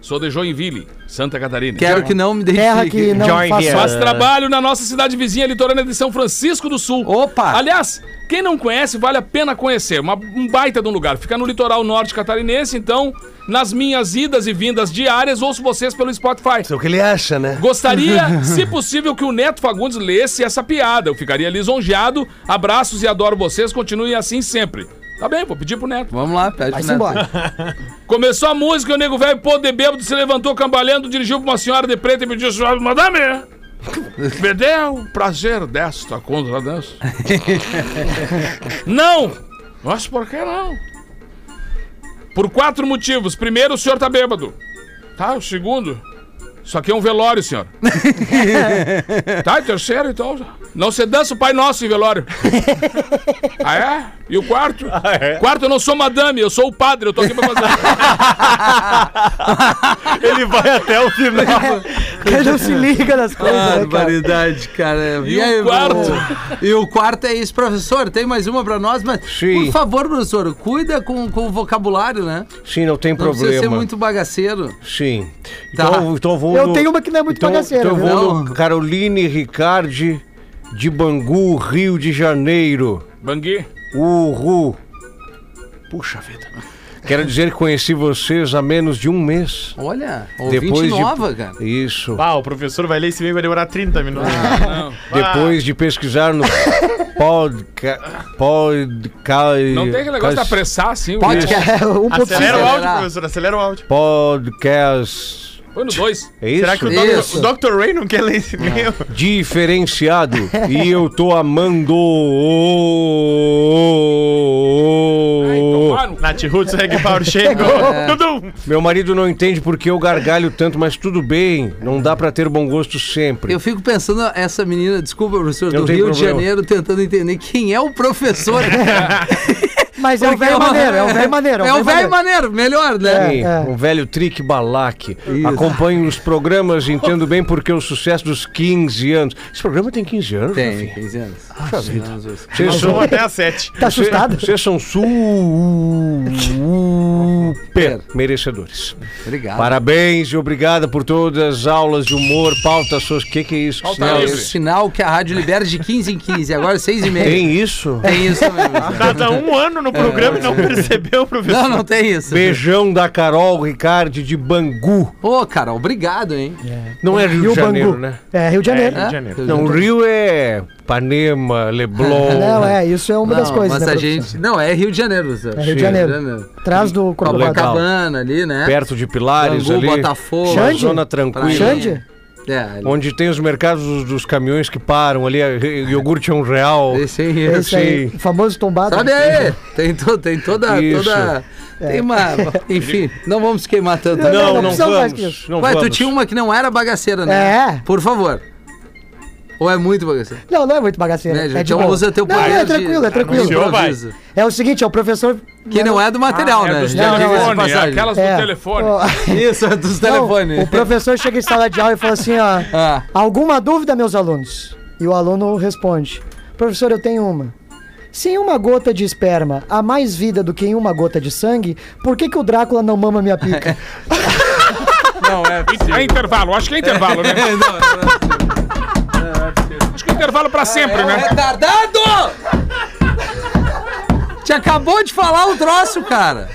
Sou de Joinville, Santa Catarina. Quero que não me identifique. Terra que não Join faça... Faz trabalho na nossa cidade vizinha litorânea de São Francisco do Sul. Opa! Aliás, quem não conhece, vale a pena conhecer. Uma, um baita de um lugar. Fica no litoral norte catarinense, então, nas minhas idas e vindas diárias, ouço vocês pelo Spotify. É o que ele acha, né? Gostaria, (laughs) se possível, que o Neto Fagundes lesse essa piada. Eu ficaria lisonjeado. Abraços e adoro vocês. Continuem assim sempre. Tá bem, vou pedir pro Neto. Vamos lá, pede Vai-se pro Neto. embora. (laughs) Começou a música, o nego velho, pô, de bêbado, se levantou cambaleando, dirigiu pra uma senhora de preto e me disse, madame, (laughs) me dê o prazer desta contradança. não! Mas por que não? Por quatro motivos. Primeiro, o senhor tá bêbado. Tá, o segundo, isso aqui é um velório, senhor. (laughs) tá, e terceiro, então, Não se dança o Pai Nosso em velório. ah, é? E o quarto? (laughs) é? Quarto, eu não sou madame, eu sou o padre, eu tô aqui pra fazer. (laughs) Ele vai até o final. (laughs) Ele não se liga nas coisas, né, cara? Barbaridade, cara. E o quarto? o- E o quarto é isso, professor. Tem mais uma pra nós, mas Sim. por favor, professor, cuida com, com o vocabulário, né? Sim, não tem Não precisa ser problema. muito bagaceiro. Sim. Tá. Então, então vou Eu no- tenho uma que não é muito então, bagaceira, Então viu? vou Não. no Caroline Ricardi de Bangu, Rio de Janeiro. Bangui. Uhul. Puxa vida. Quero dizer que conheci vocês há menos de um mês. Olha, ouvinte Depois nova, de... cara. Isso. Ah, o professor vai ler esse e vai demorar 30 minutos. Não. Depois de pesquisar no podca... podca... Não tem aquele negócio de apressar assim. o- Podcast. 1.5. (laughs) Acelera o áudio, professor, acelera o áudio. Podcast. Põe no dois. É isso? Será que o Isso. Dr. o Dr. Ray não quer ler esse e-mail? Diferenciado. e eu tô amando. Nath Roots, Reg Power (laughs) chegou. (laughs) Meu marido não entende porque eu gargalho tanto, mas tudo bem. Não dá pra ter bom gosto sempre. Eu fico pensando, essa menina, desculpa, professor, Não do tem Rio de problema. Janeiro, tentando entender quem é o professor. (laughs) Mas é o velho maneiro, é o velho maneiro. É o (laughs) velho maneiro, melhor, né? Sim, é. um velho trick balaque. Acompanho os programas (laughs) entendo bem porque o sucesso dos 15 anos. Esse programa tem 15 anos, Tem, Rafinha? 15 anos. Vida. Vocês Vamos são, até às 7. Tá assustado? vocês são super merecedores. Obrigado. Parabéns e obrigada por todas as aulas de humor, pautas suas. O que, que é isso? Pauta Sinal- É o sinal que a rádio libera de 15 em 15, agora 6 e meia. Tem isso? Tem isso mesmo. Cada um ano no programa e não percebeu, professor. Não, não tem isso. Beijão da Carol Ricardi de Bangu. Ô, cara, obrigado, hein? Não é Rio de Janeiro, Bangu. né? É, Rio de Janeiro. Rio de Janeiro. Não, o Rio é Panema, Leblon. (laughs) Não, é, isso é uma das Não, coisas, mas né, a professor? gente... Não, é Rio de Janeiro. Zé. É Rio de. Janeiro. Atrás do. Copacabana ali, né? Perto de Pilares Bangu, ali. Botafogo. Xande? zona tranquila. Xande? É. Onde tem os mercados dos, caminhões que param ali, é, iogurte é um real. Esse aí. Esse aí, Sim. o famoso tombado. Sabe aí? Tem, to, tem toda. Isso. toda Tem uma. Enfim, não vamos queimar tanto. Não, Não, não não, vamos. que isso. Não Ué, tu vamos. tinha uma que não era bagaceira, né? É. Por favor. Ou é muito bagaceira? Não, não é muito bagaceiro. Né, é gente? de então boa. usa teu Não, poder é tranquilo, é tranquilo. Anunciou. É o seguinte, é o professor... Que não é do material, Ah, é né? dos Já diga essa telefones, é passagem. aquelas É. do telefone. (laughs) Isso, é dos não, telefones. o professor chega em sala de aula e fala assim, ó... Ah, Alguma dúvida, meus alunos? E o aluno responde: Professor, eu tenho uma. Se em uma gota de esperma há mais vida do que em uma gota de sangue, por que, que o Drácula não mama minha pica? (laughs) não, é. É intervalo, acho que é intervalo, né? (laughs) Acho que é intervalo pra sempre, né? Retardado! Te acabou de falar o troço, cara.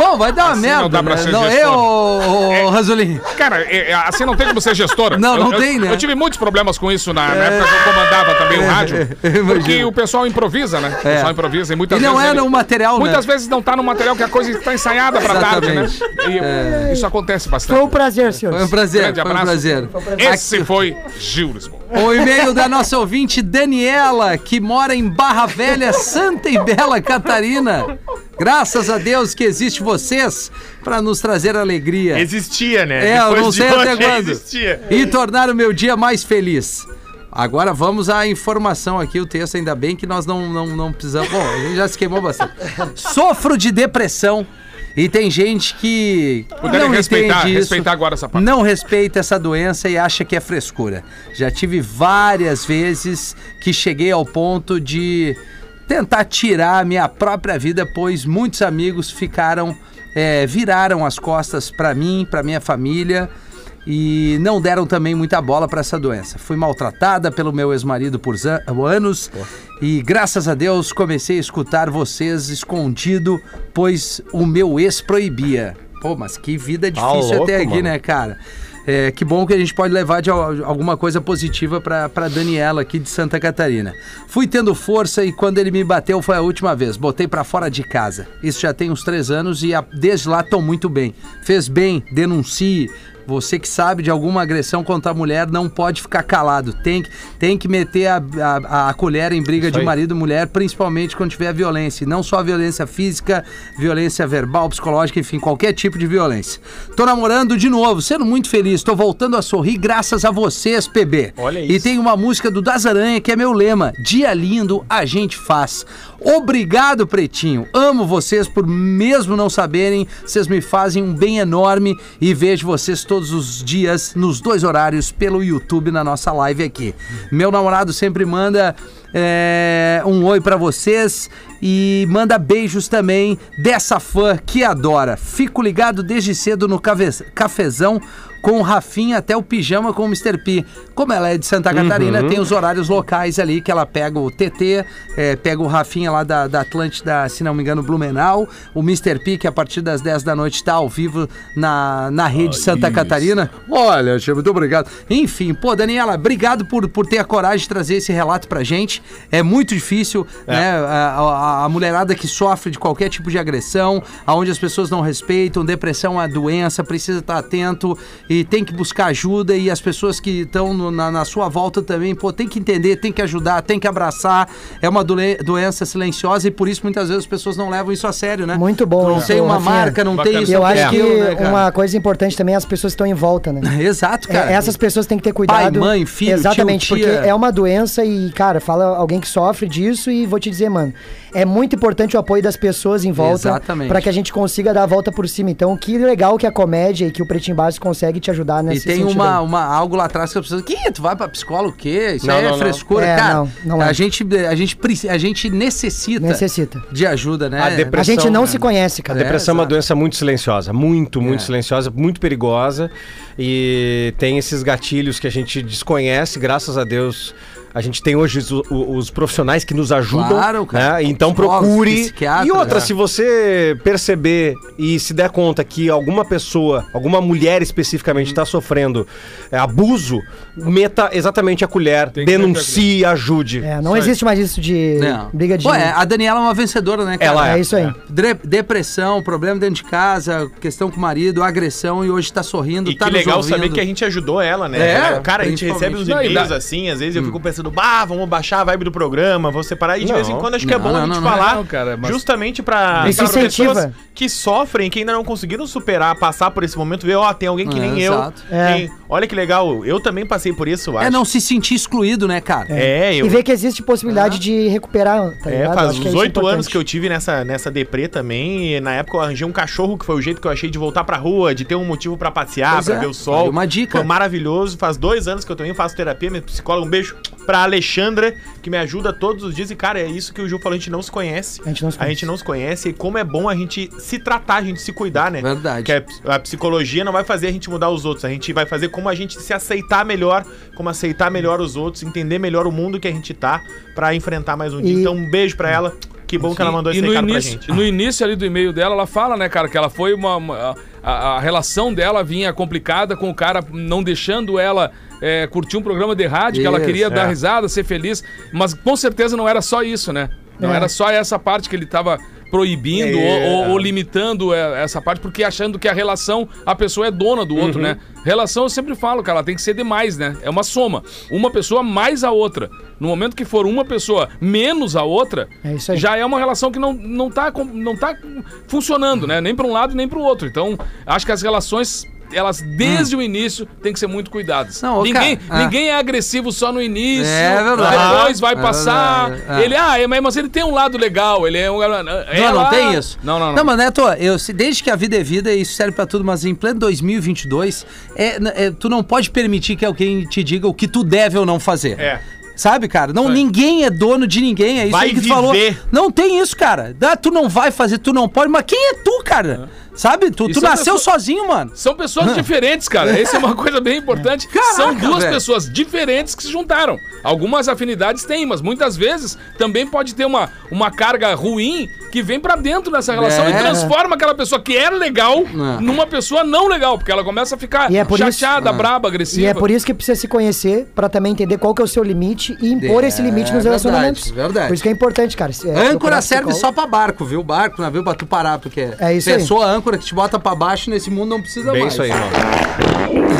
Pô, vai dar uma Assim merda. não dá pra né? ser Não, gestor. eu, Rasolim. Cara, é- é- assim não tem como ser gestora. Não, Eu- não eu- tem, né? Eu tive muitos problemas com isso na, na época que eu comandava também o rádio. eu imagino. Porque o pessoal improvisa, né? O É. pessoal improvisa e muitas E não vezes. é ele- no material, né? Muitas vezes não tá no material que a coisa está ensaiada pra tarde, né? Exatamente. E Isso acontece Foi um bastante. prazer, Foi um prazer, Grande foi um abraço. prazer. Esse foi Gil Lisboa. O e-mail da nossa ouvinte Daniela, que mora em Barra Velha, Santa e Bela Catarina. Graças a Deus que existe vocês para nos trazer alegria. Existia, né? É, eu Depois não de sei até quando. Existia. E tornar o meu dia mais feliz. Agora vamos à informação aqui, o texto, ainda bem que nós não, não, não precisamos. Bom, a gente já se queimou bastante. (laughs) Sofro de depressão e tem gente que. Puderem não respeitar, entende isso, respeitar agora essa parte. Não respeita essa doença e acha que é frescura. Já tive várias vezes que cheguei ao ponto de tentar tirar a minha própria vida, pois muitos amigos ficaram, é, viraram as costas para mim, para minha família e não deram também muita bola para essa doença. Fui maltratada pelo meu ex-marido por anos e graças a Deus comecei a escutar vocês escondido, pois o meu ex proibia. Pô, mas que vida difícil louco, até aqui, mano. né, cara? É, que bom que a gente pode levar de al- alguma coisa positiva pra Daniela aqui de Santa Catarina. Fui tendo força e quando ele me bateu foi a última vez. Botei pra fora de casa. Isso já tem uns três anos e desde lá tô muito bem. Fez bem, denuncie. Você que sabe de alguma agressão contra a mulher, não pode ficar calado. Tem, que- tem que meter a, a, a colher em briga de aí. marido e mulher, principalmente quando tiver violência. E não só violência física, violência verbal, psicológica, enfim, qualquer tipo de violência. Tô namorando de novo, sendo muito feliz. Tô voltando a sorrir graças a vocês, PB. Olha E isso. tem uma música do Das Aranha que é meu lema: Dia lindo a gente faz. Obrigado, Pretinho. Amo vocês por mesmo não saberem, vocês me fazem um bem enorme e vejo vocês todos os dias nos dois horários pelo YouTube na nossa live aqui. Meu namorado sempre manda é, um oi pra vocês e manda beijos também dessa fã que adora. Fico ligado desde cedo no cafezão com o Rafinha até o pijama com o Mr. P. Como ela é de Santa Catarina, tem os horários locais ali que ela pega o TT, é, pega o Rafinha lá da, da Atlântida, se não me engano, Blumenau, o Mr. P, que a partir das 10 da noite está ao vivo na, na rede Santa Catarina. Olha, Tia, muito obrigado. Enfim, pô, Daniela, obrigado por, por ter a coragem de trazer esse relato pra gente. É muito difícil, né? A, a- a mulherada que sofre de qualquer tipo de agressão, aonde as pessoas não respeitam, depressão é uma doença, precisa estar atento e tem que buscar ajuda e as pessoas que estão na, na sua volta também, pô, tem que entender, tem que ajudar, tem que abraçar. É uma doença silenciosa e por isso muitas vezes as pessoas não levam isso a sério, né? Muito bom Não isso, tem uma Rafinha. marca, não tem isso, eu acho que né, uma coisa importante também é as pessoas que estão em volta, né? (laughs) Exato, É, cara. essas pessoas têm que ter cuidado. Pai, mãe, filho, Exatamente, tio, tia. porque é uma doença e, cara, fala alguém que sofre disso e vou te dizer, mano, é muito importante o apoio das pessoas em volta Exatamente. para que a gente consiga dar a volta por cima. Então, que legal que a comédia e que o Pretinho Básico consegue te ajudar E nesse tem sentido uma, uma, algo lá atrás que as pessoas. Que? Tu vai pra psicólogo o quê? Isso Não, aí é não, não. frescura. É, cara, não, não é. a, gente, a, gente, a gente necessita, Necessita. de ajuda, né? A A depressão- gente não né? se conhece, A cara. depressão é uma exato. doença muito silenciosa, muito, muito É. silenciosa, muito perigosa e tem esses gatilhos que a gente desconhece, graças a Deus. A gente tem hoje os, os profissionais que nos ajudam, Claro, cara. né? Então procure. E outra, é. se você perceber e se der conta que alguma pessoa, alguma mulher especificamente está sofrendo é, abuso, meta exatamente a colher, denuncie, ajude. É, não existe mais isso de Não. briga de. Pô, é, a Daniela é uma vencedora, né, cara? Ela é isso aí. Dre- depressão, problema dentro de casa, questão com o marido, agressão e hoje tá sorrindo, E tá que nos legal ouvindo. saber que a gente ajudou ela, né? É, cara, a gente recebe uns e-mails assim, às vezes eu fico pensando, bah, vamos baixar a vibe do programa, vou separar. E de Não. vez em quando acho que é Não, bom a não, gente não, falar não, cara, mas- justamente pra, pessoas que sofrem, que ainda não conseguiram superar, passar por esse momento, ver, ó, tem alguém que É, nem eu. exato. É. tem- olha que legal, eu também passei por isso, eu acho. É não se sentir excluído, né, cara? É, eu. E ver que existe possibilidade de recuperar, tá É, faz uns é oito anos que eu tive nessa, nessa deprê também. E na época eu arranjei um cachorro, que foi o jeito que eu achei de voltar pra rua, de ter um motivo pra passear, Pois pra é, ver o sol. uma dica. Foi maravilhoso. Faz dois anos que eu também faço terapia, minha psicóloga. Um beijo pra Alexandra, que me ajuda todos os dias. E, cara, é isso que o Ju falou, a gente não se conhece. A gente não se A conhece. gente não se conhece. E como é bom a gente se tratar, a gente se cuidar, né? Verdade. Que a, a psicologia não vai fazer a gente mudar os outros. A gente vai fazer como a gente se aceitar melhor, como aceitar melhor os outros, entender melhor o mundo que a gente tá pra enfrentar mais um dia. E- Então, um beijo pra ela. Que bom que ela mandou e esse no recado início, pra gente. no início ali do e-mail dela, ela fala, né, cara, que ela foi uma. uma- a, a relação dela vinha complicada com o cara não deixando ela é, curtir um programa de rádio, que ela Isso, queria é. dar risada, ser feliz. Mas com certeza não era só isso, né? Não É. era só essa parte que ele tava proibindo É. ou, ou- ou limitando é, essa parte, porque achando que a relação, a pessoa é dona do outro, né? Relação, eu sempre falo, cara, ela tem que ser demais, né? É uma soma. Uma pessoa mais a outra. No momento que for uma pessoa menos a outra, É isso aí. já é uma relação que não, não, tá, não tá funcionando, né? Nem para um lado nem para o outro. Então, acho que as relações, elas desde o início têm que ser muito cuidadas. Não, ninguém, ah. ninguém é agressivo só no início. É verdade. Depois vai É passar. é. Ele, ah, mas ele tem um lado legal. Ele é um. Não, ela- não tem isso. Não, não, não. Não, mas Neto, eu, se- desde que a vida é vida, isso serve pra tudo, mas em pleno 2022, é, é, tu não pode permitir que alguém te diga o que tu deve ou não fazer. É. Sabe, cara? Não, Vai. ninguém é dono de ninguém. É isso Vai aí que tu viver. falou. Não tem isso, cara. Ah, tu não vai fazer, tu não pode. Mas quem é tu, cara? Sabe? Tu, tu são nasceu pessoas- sozinho, mano. São pessoas (laughs) diferentes, cara. Essa é uma coisa bem importante. (laughs) Caraca, São duas velho. pessoas diferentes que se juntaram. Algumas afinidades têm, mas muitas vezes também pode ter uma, uma carga ruim que vem pra dentro dessa relação É. e transforma aquela pessoa que era legal É. numa pessoa não legal, porque ela começa a ficar E é por isso- chateada, Ah. braba, agressiva. E é por isso que precisa se conhecer pra também entender qual que é o seu limite e impor É, esse limite nos verdade, relacionamentos. verdade. Por isso que é importante, cara. É, âncora serve psicólogo. só pra barco, viu? Barco, navio pra tu parar, porque É isso aí. pessoa âncora que te bota pra baixo, nesse mundo não precisa Bem mais. isso aí, irmão. É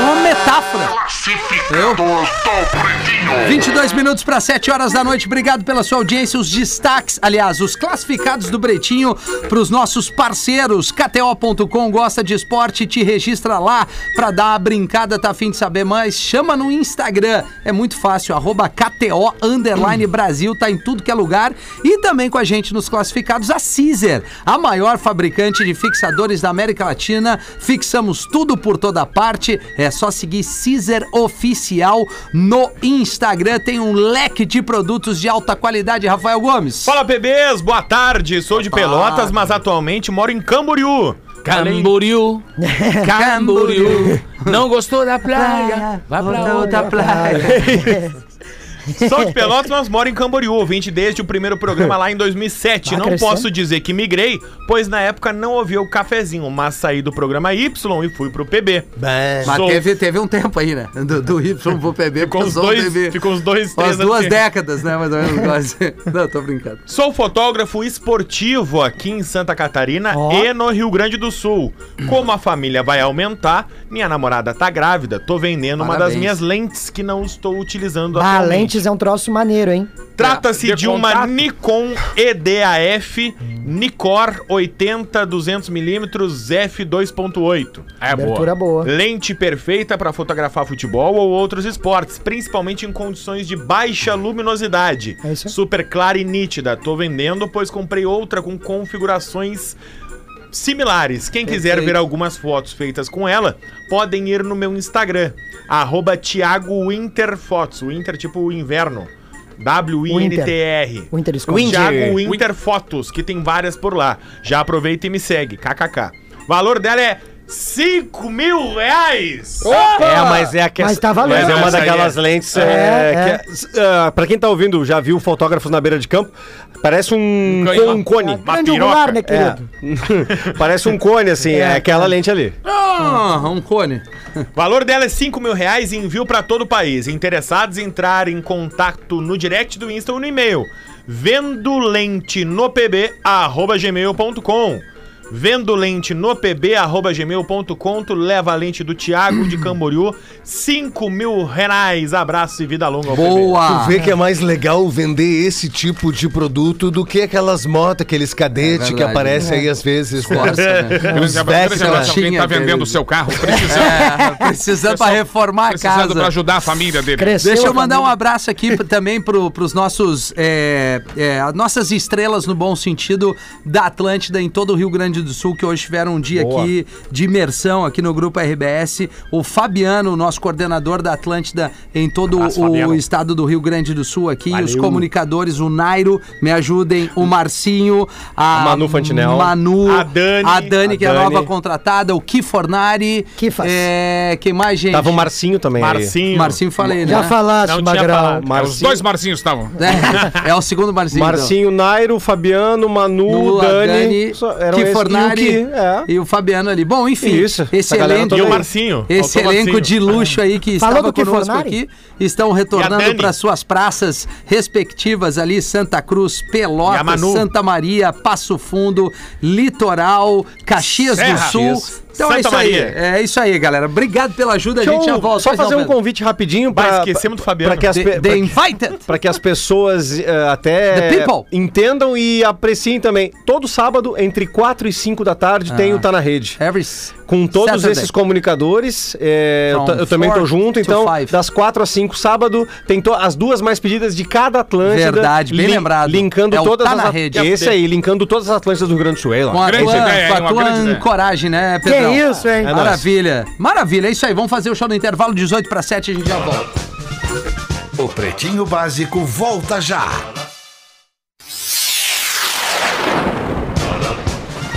uma metáfora. Eu? 22 minutos para 7 horas da noite. Obrigado pela sua audiência. Os destaques, aliás, os classificados do Bretinho para os nossos parceiros. KTO.com gosta de esporte, te registra lá para dar a brincada. Tá afim de saber mais? Chama no Instagram. É muito fácil. Arroba KTO underline Brasil. Tá em tudo que é lugar. E também com a gente nos classificados a Caesar, a maior fabricante de fixadores da América Latina. Fixamos tudo por toda parte. É só seguir Caesar Oficial no Instagram. Tem um leque de produtos de alta qualidade. Rafael Gomes. Fala, bebês, boa tarde. Sou de Pelotas, mas atualmente moro em Camboriú. (laughs) Camboriú, Camboriú. Não gostou da praia? Vai pra outra praia. (laughs) (laughs) Sou de Pelotas, mas moro em Camboriú. Ouvinte desde o primeiro programa lá em 2007. Tá não crescendo. posso dizer que migrei, pois na época não ouvi o cafezinho, mas saí do programa Y e fui pro PB. Mas Sou- teve, teve um tempo aí, né? Do, do Y pro PB. (laughs) Ficou uns passou o dois, PB. ficou uns dois, três Umas duas anos. décadas, né? Mais ou menos quase. (laughs) Não, tô brincando. Sou fotógrafo esportivo aqui em Santa Catarina Ó. e no Rio Grande do Sul. Como a família vai aumentar, minha namorada tá grávida, tô vendendo uma das Parabéns. minhas lentes que não estou utilizando Ah, atualmente. Lentes é um troço maneiro, hein? Trata-se De de uma. Nikon EDAF Nikkor 80 200mm f2.8. É Abertura boa. Lente perfeita para fotografar futebol ou outros esportes, principalmente em condições de baixa luminosidade. É isso aí. Super clara e nítida. Tô vendendo, pois comprei outra com configurações similares. Quem quiser Perfeito. ver algumas fotos feitas com ela, podem ir no meu Instagram, arroba Thiago Winterfotos. Winter tipo o inverno. W-I-N-T-R. O Inter esconde. Thiago Winter Fotos, que tem várias por lá. Já aproveita e me segue, kkk. O valor dela é 5 mil reais! É, mas é a que- Mas tá valendo. Mas é uma daquelas é. lentes. É, É, é. que é- ah, pra quem tá ouvindo, já viu fotógrafos na beira de campo? Parece um, canhão. um cone. Grande piroca. angular, né, É. querido? (laughs) Parece um cone, assim, é, aquela lente ali. Ah, um cone. O (laughs) valor dela é 5 mil reais e envio pra todo o país. Interessados entrar em contato no direct do Insta ou no e-mail. Vendo lente no pb, arroba gmail.com. Vendo lente no pb, arroba gmail.com. Tu leva a lente do Thiago de Camboriú. 5 mil reais. Abraço e vida longa ao PB. Boa. Tu vê que é mais legal vender esse tipo de produto do que aquelas motos, aqueles cadetes É que aparecem aí às vezes. né? Força, né? Vectra. grande abraço a quem tá vendendo o seu carro, precisando, (laughs) É, precisando pra reformar a precisando pra casa. ajudar a família dele. Cresceu Deixa eu mandar um abraço aqui também pro, pros nossos é, é, as nossas estrelas no bom sentido da Atlântida em todo o Rio Grande do Sul que hoje tiveram um dia aqui de imersão aqui no grupo RBS. O Fabiano, nosso coordenador da Atlântida em todo Abraço, o Fabiano. estado do Rio Grande do Sul aqui, os Valeu. comunicadores, o Nairo, me ajudem, o Marcinho, a, A Manu Fantinel. Manu, A Dani. a Dani que é a Dani. nova contratada, o Kifornari, Kifas. é, quem mais gente? Tava o Marcinho também aí. Marcinho. Marcinho falei, né? Já falaste, Magrão. falado. Os Marcinho, dois Marcinhos estavam. É, é o segundo Marcinho. Marcinho, Nairo, Fabiano, Manu, a Dani. só- eram Ki esses- Fornari e o é. e o Fabiano ali. Bom, enfim, Isso, esse elenco, E o. Marcinho. esse elenco Marcinho. de luxo aí que Falou estava do Ki conosco Fornari? aqui estão retornando para suas praças respectivas ali, Santa Cruz, Pelotas? Santa Maria, Passo Fundo, Litoral, Caxias do Serra. Sul. Então é Santa isso aí. Maria. É isso aí, galera. Obrigado pela ajuda. A Deixa gente já volta. só fazer um convite rapidinho Bah, pra, esquecemos do Fabiano. pra que as, The, the Invited. pra que as pessoas eh, até entendam e apreciem também. Todo sábado, entre 4 e 5 da tarde, tem o Tá na Rede. Every Com todos Saturday. esses comunicadores, é, eu, eu também tô junto, to então five. das 4 às 5 sábado, tem as duas mais pedidas de cada Atlântida. Verdade, bem lembrado. Linkando É todas Tá as Rede. Esse aí, linkando todas as Atlântidas do Rio Grande do Sul. aí, lá. Com a Grande tua, ideia, com a tua grande coragem, né, Que Pedrão? isso, hein? É. Maravilha. Maravilha, é isso aí. Vamos fazer o show no intervalo, 18 para 7, a gente já volta. O Pretinho Básico volta já.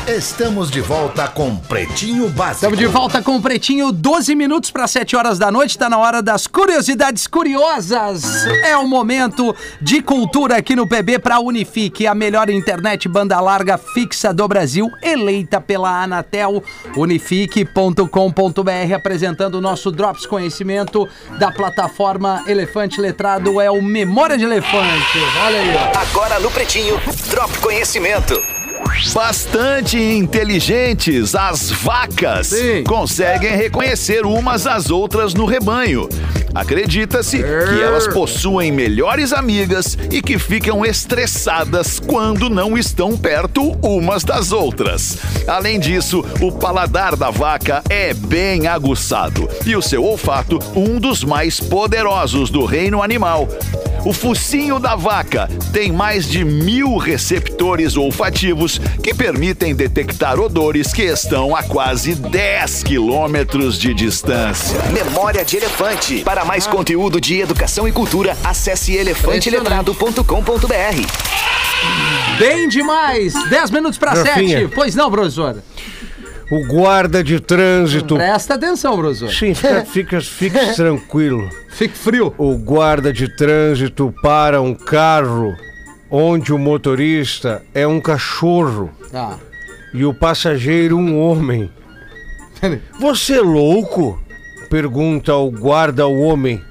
Estamos de volta com Pretinho Básico. Estamos de volta com o Pretinho, 12 minutos para 7 horas da noite. Está na hora das curiosidades curiosas. É o momento de cultura aqui no PB para Unifique, a melhor internet banda larga fixa do Brasil, eleita pela Anatel. Unifique.com.br apresentando o nosso Drops Conhecimento da plataforma Elefante Letrado. É o Memória de Elefante. Olha aí. Agora no Pretinho, Drop Conhecimento. Bastante inteligentes, as vacas Sim. conseguem reconhecer umas às outras no rebanho. Acredita-se que elas possuem melhores amigas e que ficam estressadas quando não estão perto umas das outras. Além disso, o paladar da vaca é bem aguçado e o seu olfato um dos mais poderosos do reino animal. O focinho da vaca tem mais de mil receptores olfativos que permitem detectar odores que estão a quase 10 quilômetros de distância. Memória de Elefante. Para mais conteúdo de educação e cultura, acesse elefanteletrado.com.br. Bem demais! 10 minutos para Rafinha. 7. Pois não, professor? O guarda de trânsito. Presta atenção, professor. Sim, fica, (laughs) fica, fique tranquilo. Fique frio. O guarda de trânsito para um carro onde o motorista é um cachorro Tá. e o passageiro um homem. Você é louco? Pergunta o guarda ao homem.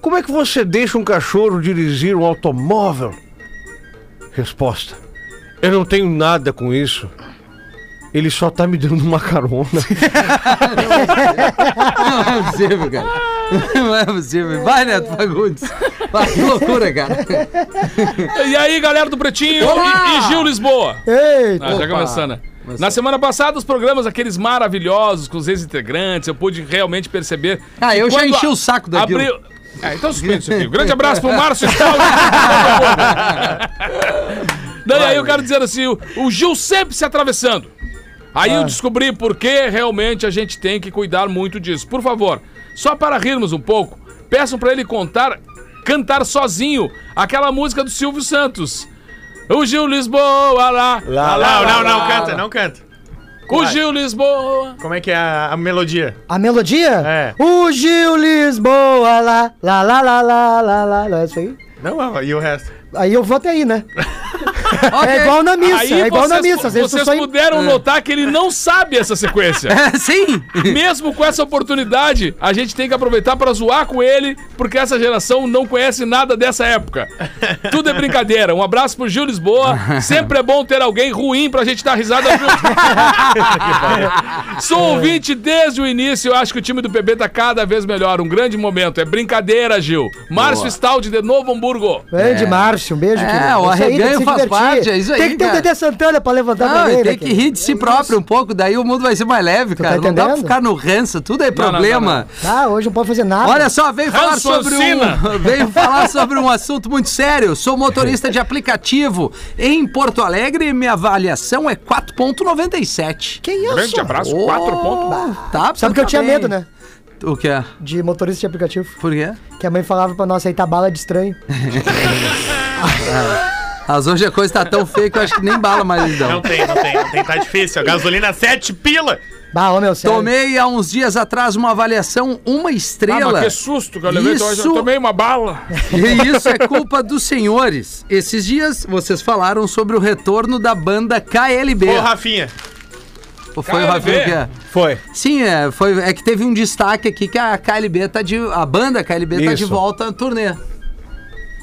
Como é que você deixa um cachorro dirigir um automóvel? Resposta: Eu não tenho nada com isso. Ele só tá me dando uma carona. Não é possível, cara. Não é possível. Vai, Neto Fagundes. Vai, que loucura, cara. E aí, galera do Pretinho e, e Gil Lisboa. Eita! Ah, já começando. né? Na semana passada, os programas, aqueles maravilhosos com os ex-integrantes, eu pude realmente perceber. Ah, eu já enchi a- o saco daquilo. Abriu... Ah, então suspende isso aqui. Um grande abraço pro Márcio Stalin. (laughs) Daí aí eu quero dizer assim, o, o Gil sempre se atravessando. Aí eu descobri por que realmente a gente tem que cuidar muito disso. Por favor, só para rirmos um pouco, peçam para ele contar, cantar sozinho aquela música do Silvio Santos. O Gil Lisboa lá. lá, lá, Não, não, lá, não, lá. canta, não canta. O Gil Lisboa. Como é que é a, a melodia? A melodia? É. O Gil Lisboa lá, lá, lá, lá, lá, lá, lá, lá, é isso aí? Não, e o resto? Aí eu vou até aí, né? (laughs) (laughs) Ok. É igual na missa, Aí é igual na vocês, missa. Às vezes vocês só... puderam notar que ele não sabe essa sequência. (laughs) É, sim. (laughs) Mesmo com essa oportunidade, a gente tem que aproveitar pra zoar com ele, porque essa geração não conhece nada dessa época. Tudo é brincadeira. Um abraço pro Gil Lisboa. Sempre é bom ter alguém ruim pra gente dar risada junto. Sou ouvinte desde o início. Eu acho que o time do PB tá cada vez melhor. Um grande momento. É brincadeira, Gil. Márcio Staldi de Novo Hamburgo. Grande Márcio, um beijo, É, querido. o arreganho faz divertir. Parte, é isso aí, Tem que ter o cara. Dedé Santana pra levantar a Não, bandeira. tem que rir de si próprio um pouco, daí o mundo vai ser mais leve, cara. não dá pra ficar no ranço, tudo é não, problema. Ah, hoje não pode fazer nada. Olha só, veio falar sobre um, (laughs) veio falar sobre um assunto muito sério. Sou motorista de aplicativo em Porto Alegre e minha avaliação é 4.97. Que isso? Grande abraço. Oh, Quatro pontos. Tá, Sabe que eu tá tinha bem. medo, né? O que é? De motorista de aplicativo. Por quê? Que a mãe falava pra não aceitar bala de estranho. (laughs) (laughs) Mas hoje a coisa tá tão feia que eu acho que nem bala mais eles Não tem, não tem, não tem. Tá difícil. A gasolina 7 pila. Bah, ô meu, sério. Tomei há uns dias atrás uma avaliação uma Ah, estrela. mas que susto que eu levei. então Isso- Eu tomei uma bala. (laughs) E isso é culpa dos senhores. Esses dias vocês falaram sobre o retorno da banda KLB. Ô, Rafinha. Ou foi o KLB? Rafinha que é? Foi. Sim, é, foi, é que teve um destaque aqui que a KLB tá de. A banda KLB tá de Isso. volta na turnê.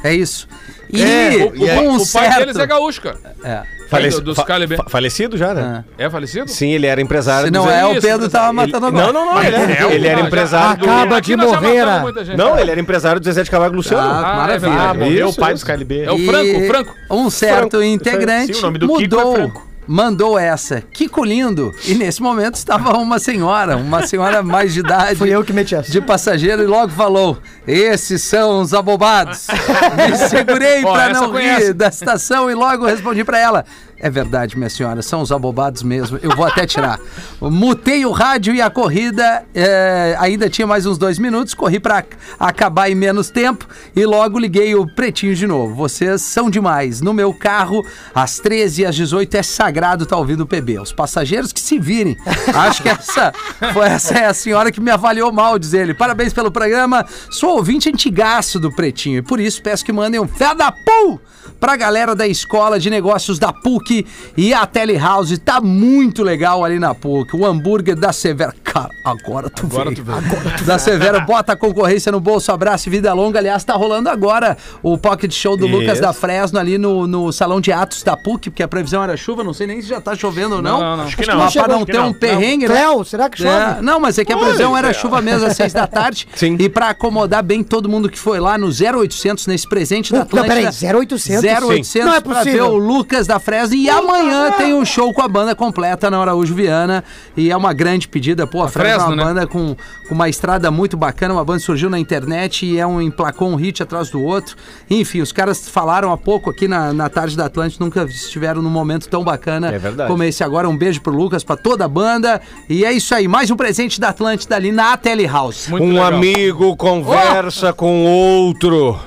É isso. E É, O, o- um o pai certo. deles é gaúcho, cara. É. Faleci, do, dos fa- fa- falecido já, né? É. É falecido? Sim, ele era empresário. Se não dos- é, o Pedro mas tava ele- matando agora. Não, não, não. Ele, era- é, ele era já- empresário do... Acaba Aqui de já morrer. gente. Não, ele era empresário do Zezé de Camargo Luciano. Ah, Ah, maravilha. é Ah, o pai dos KLB. É o Franco, o Franco. Um certo Franco. integrante Sim, o nome do Kiko é mudou, Franco. Mandou essa. Kiko lindo. E nesse momento estava uma senhora, uma senhora mais de idade. Fui eu que meti essa. De passageiro e logo falou: Esses são os abobados. (laughs) Me segurei essa não rir da situação e logo respondi pra ela: É verdade, minha senhora, são os abobados mesmo. Eu vou até tirar. Mutei o rádio e a corrida. é, ainda tinha mais uns dois minutos. Corri pra acabar em menos tempo e logo liguei o pretinho de novo. Vocês são demais. No meu carro, às 13 e às 18 é sagrado tá ouvindo o PB. Os passageiros que se virem. Acho que essa foi essa é a senhora que me avaliou mal, diz ele. Parabéns pelo programa. Sou ouvinte antigaço do Pretinho e por isso peço que mandem um fé da pu pra galera da Escola de Negócios da PUC e a Telehouse. Tá muito legal ali na PUC. O hambúrguer da Severa. Cara, agora tu Agora veio. tu veio. Agora tu da Severa bota a concorrência no bolso. Abraço e vida longa. Aliás, tá rolando agora o pocket show do Lucas da Fresno ali no, no Salão de Atos da PUC, porque a previsão era chuva. Não sei nem se já tá chovendo ou não. Não, não, não. Acho que não. não Mas para chegou, não ter não. um perrengue, né? Cléo, será que chove? É, não, mas é que a previsão era chuva mesmo às seis da tarde. (laughs) Sim. E pra acomodar bem todo mundo que foi lá no 0800 nesse presente da Não, não, Atlântida. peraí, 0800? 0800 Não é pra ver possível. o Lucas da Fresno. E amanhã tem um show com a banda completa na Araújo Viana. E é uma grande pedida. Pô, a, Fresno, é uma né? banda com, com uma estrada muito bacana. Uma banda surgiu na internet e é um emplacou um hit atrás do outro. Enfim, os caras falaram há pouco aqui na, na tarde da Atlântida. Nunca estiveram num momento tão bacana É verdade. como esse agora. Um beijo pro Lucas, pra toda a banda. E é isso aí. Mais um presente da Atlântida ali na Telehouse. Muito um legal. amigo conversa com outro.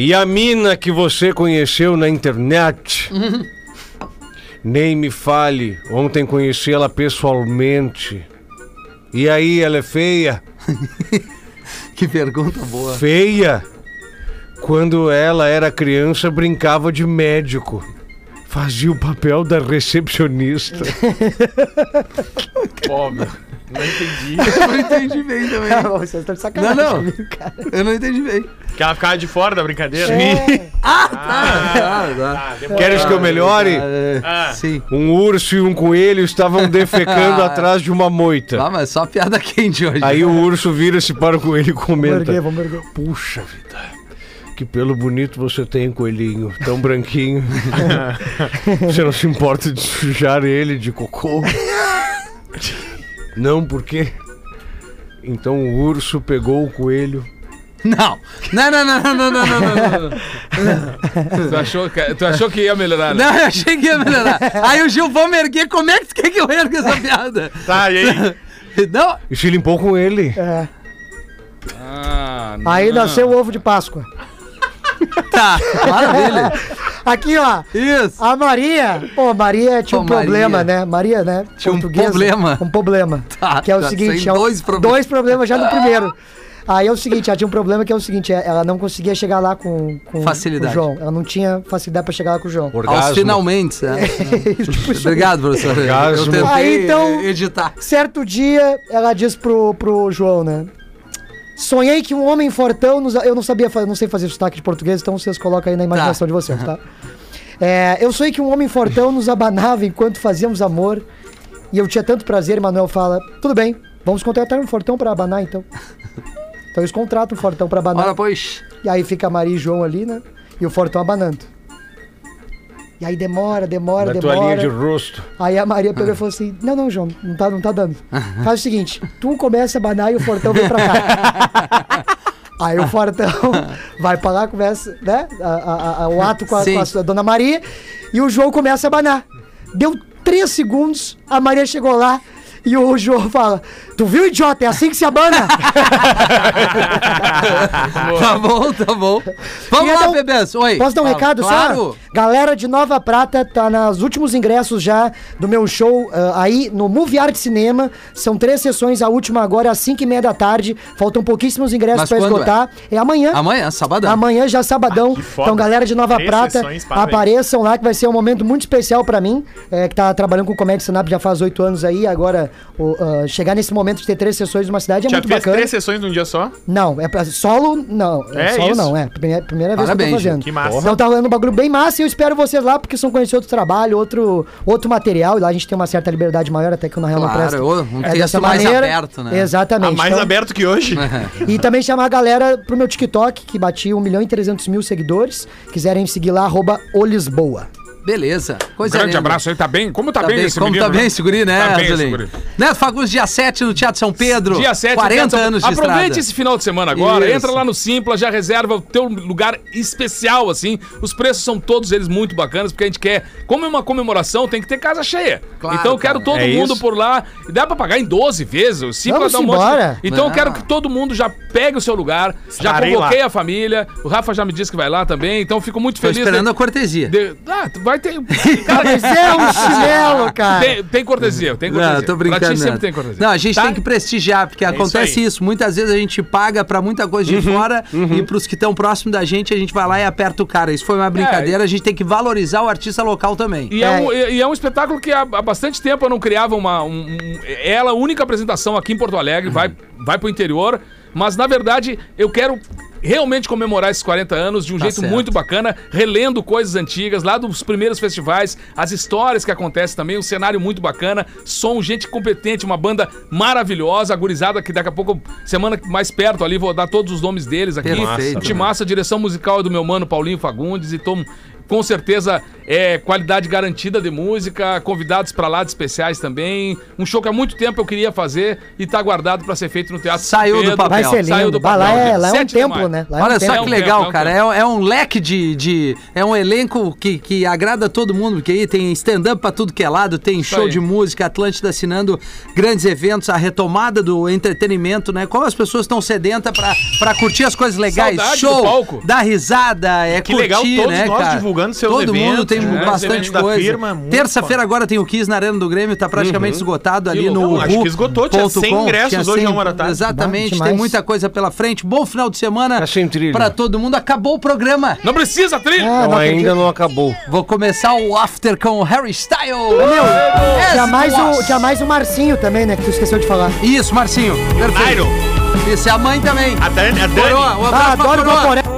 E a mina que você conheceu na internet. (laughs) Nem me fale. Ontem conheci ela pessoalmente. E aí, ela é feia? (laughs) Que pergunta boa. Feia? Quando ela era criança, brincava de médico. Fazia o papel da recepcionista. (laughs) Óbvio. Não entendi. (laughs) Eu não entendi bem também. Não, vocês estão de sacanagem Não, não. comigo, cara. Eu não entendi bem. Que ela ficava de fora da brincadeira. É, Ah, tá. Queres que eu melhore? Ah. Sim. Um urso e um coelho estavam defecando atrás de uma moita. Ah, mas só piada quente hoje. Aí o urso vira-se para o coelho e vamos comenta: erguer, vamos erguer. Puxa vida, que pelo bonito você tem, coelhinho, tão branquinho. (laughs) você não se importa de sujar ele de cocô? (laughs) Não, porque. Então o urso pegou o coelho. Não. Não, não, não, não, não, não, não, não. tu, achou que, tu achou que ia melhorar, né? Não, eu achei que ia melhorar. Aí o Gilvão me erguer. Como é que você quer que eu ergue essa piada? Tá, e aí? Não. E se limpou com ele. É. Ah, não. aí nasceu o ovo de Páscoa. Tá, maravilha. Aqui, ó. Isso. A Maria, pô, Maria tinha Ô, um problema, Maria. né? Maria, né? Tinha um problema. Um problema. Tá, que é o tá, seguinte, tem é o- dois problemas. dois problemas já no primeiro. Aí é o seguinte, ela tinha um problema que é o seguinte, é- ela não conseguia chegar lá com, com Facilidade. com o João. Ela não tinha facilidade pra chegar lá com o João. Aos finalmente, né? (laughs) Tipo isso. Obrigado, professor. Orgasmo. Eu tentei Aí, então- editar. Certo dia, ela diz pro, pro João, né? Sonhei que um homem fortão nos. Eu não sabia, não sei fazer sotaque de português, então vocês colocam aí na imaginação de vocês, tá? (laughs) É, eu sonhei que um homem fortão nos abanava enquanto fazíamos amor. E eu tinha tanto prazer, Manuel fala: tudo bem, vamos contratar um fortão pra abanar então. Então eles contratam um fortão pra abanar. Ora, pois. E aí fica a Maria e João ali, né? E o fortão abanando. E aí demora, demora, toalhinha demora. de rosto. Aí a Maria pegou e falou assim: Não, não, João, não tá, não tá dando. Faz o seguinte: tu começa a abanar e o Fortão vem pra cá. (laughs) Aí o Fortão vai pra lá, começa, né? a- a- a- o ato com a, com a dona Maria e o João começa a abanar. Deu três segundos, a Maria chegou lá e o João fala: Tu viu, idiota? É assim que se abana? (laughs) Tá bom, tá bom. Vamos lá, um- bebês. Oi. Posso dar um Fala. recado claro. só? Galera de Nova Prata, tá nos últimos ingressos já do meu show ah, aí no Movie Art Cinema. São três sessões, a última agora às 5 e meia da tarde. Faltam pouquíssimos ingressos pra quando esgotar. É, amanhã. Amanhã, sabadão. Amanhã já sabadão. que foda. então, galera de Nova Três Prata, sessões, parabéns. apareçam lá que vai ser um momento muito especial pra mim, é, que tá trabalhando com comédia stand-up já faz oito anos aí. Agora, o, ah, chegar nesse momento de ter três sessões numa cidade é Já muito fez bacana. três sessões num dia só? Não, é pra solo, não. É solo isso? não, é. Primeira, primeira vez que eu Parabéns, tô fazendo. que massa. Então tá rolando um bagulho bem massa e eu espero vocês lá, porque são conhecer outro trabalho, outro, outro material. E lá a gente tem uma certa liberdade maior, até que eu na real não Claro, presto. um É texto dessa mais maneira. aberto, né? Exatamente. Ah, mais Então- aberto que hoje? (laughs) e também chamar a galera pro meu TikTok, que bati 1 milhão e 300 mil seguidores. Quiserem seguir lá, arroba Olisboa. Beleza. Coisa Grande linda. abraço aí, tá bem? Como tá, Tá bem, bem, esse como menino? tá bem né? esse guri, né, Tá bem esse Azulim? guri. Neto Fagundes, dia 7 no Teatro São Pedro. Dia 7, 40 Teatro- anos de Aproveite estrada. esse final de semana agora, Isso. entra lá no Simpla, já reserva o teu lugar especial, assim. Os preços são todos eles muito bacanas, porque a gente quer, como é uma comemoração, tem que ter casa cheia. Claro, então eu quero cara. todo É mundo isso. por lá. Dá pra pagar em 12 vezes. O Simpla Vamos dá um monte embora. de... Então eu Não. quero que todo mundo já pegue o seu lugar. Já Estarei convoquei lá. a família. O Rafa já me disse que vai lá também. Então eu fico muito Tô feliz. esperando de- a cortesia. de- Ah, tu vai ter. Ah, mas é um chinelo, cara. Tem, tem cortesia, tem cortesia. Não, eu tô Pra brincando. ti sempre tem cortesia. Não, a gente Tá? tem que prestigiar, porque acontece aí. isso, Muitas vezes a gente paga pra muita coisa de fora e pros que estão próximo da gente, a gente vai lá e aperta o cara. Isso foi uma brincadeira, a gente tem que valorizar o artista local também. E é, um, e- é um espetáculo que há, há bastante tempo eu não criava uma. um- um- ela, a única apresentação aqui em Porto Alegre, vai, vai pro interior. Mas, na verdade, eu quero realmente comemorar esses 40 anos de um jeito certo. muito bacana, relendo coisas antigas, lá dos primeiros festivais, as histórias que acontecem também, um cenário muito bacana, som, gente competente, uma banda maravilhosa, a gurizada que daqui a pouco, semana mais perto ali, vou dar todos os nomes deles aqui. Perfeito. Timaça, a direção musical é do meu mano Paulinho Fagundes e tô com certeza é qualidade garantida de música, convidados pra lá de especiais também. Um show que há muito tempo eu queria fazer e tá guardado pra ser feito no Teatro Saiu do Pedro. papel. Vai ser Saiu lindo. do Bah, papel. lá é, lá é um 7 de templo, né? Lá é Olha um só templo. que legal, tempo, é um cara. É, um- é um leque de, de- É um elenco que, que agrada todo mundo, porque aí tem stand-up pra tudo que é lado, tem show aí. de música, Atlântida assinando grandes eventos, a retomada do entretenimento, né? Como as pessoas estão sedentas pra, pra curtir as coisas legais. Saudade do show, dar risada, é Que curtir, legal, todos né, nós cara? Divulgando seus Todo mundo eventos, tem né? Bastante eventos coisa. muito Terça-feira agora tem o Kiss na Arena do Grêmio, tá praticamente esgotado ali no. Acho que esgotou, tinha Uhu.com. 100 ingressos Tinha hoje 100, à uma da tarde. Exatamente, Bom tem muita coisa pela frente. Bom final de semana Tá pra todo mundo. Acabou o programa. Não precisa, trilha! Ah, Não, não ainda não acabou. Vou começar o after com o Harry Styles. Meu, tinha mais, o, tinha mais o Marcinho também, né? Que tu esqueceu de falar. Isso, Marcinho. Perfeito. Iron. Isso é a mãe também. A Dani. A Dani. Coroa, um abraço Ah, pra adoro o coroa.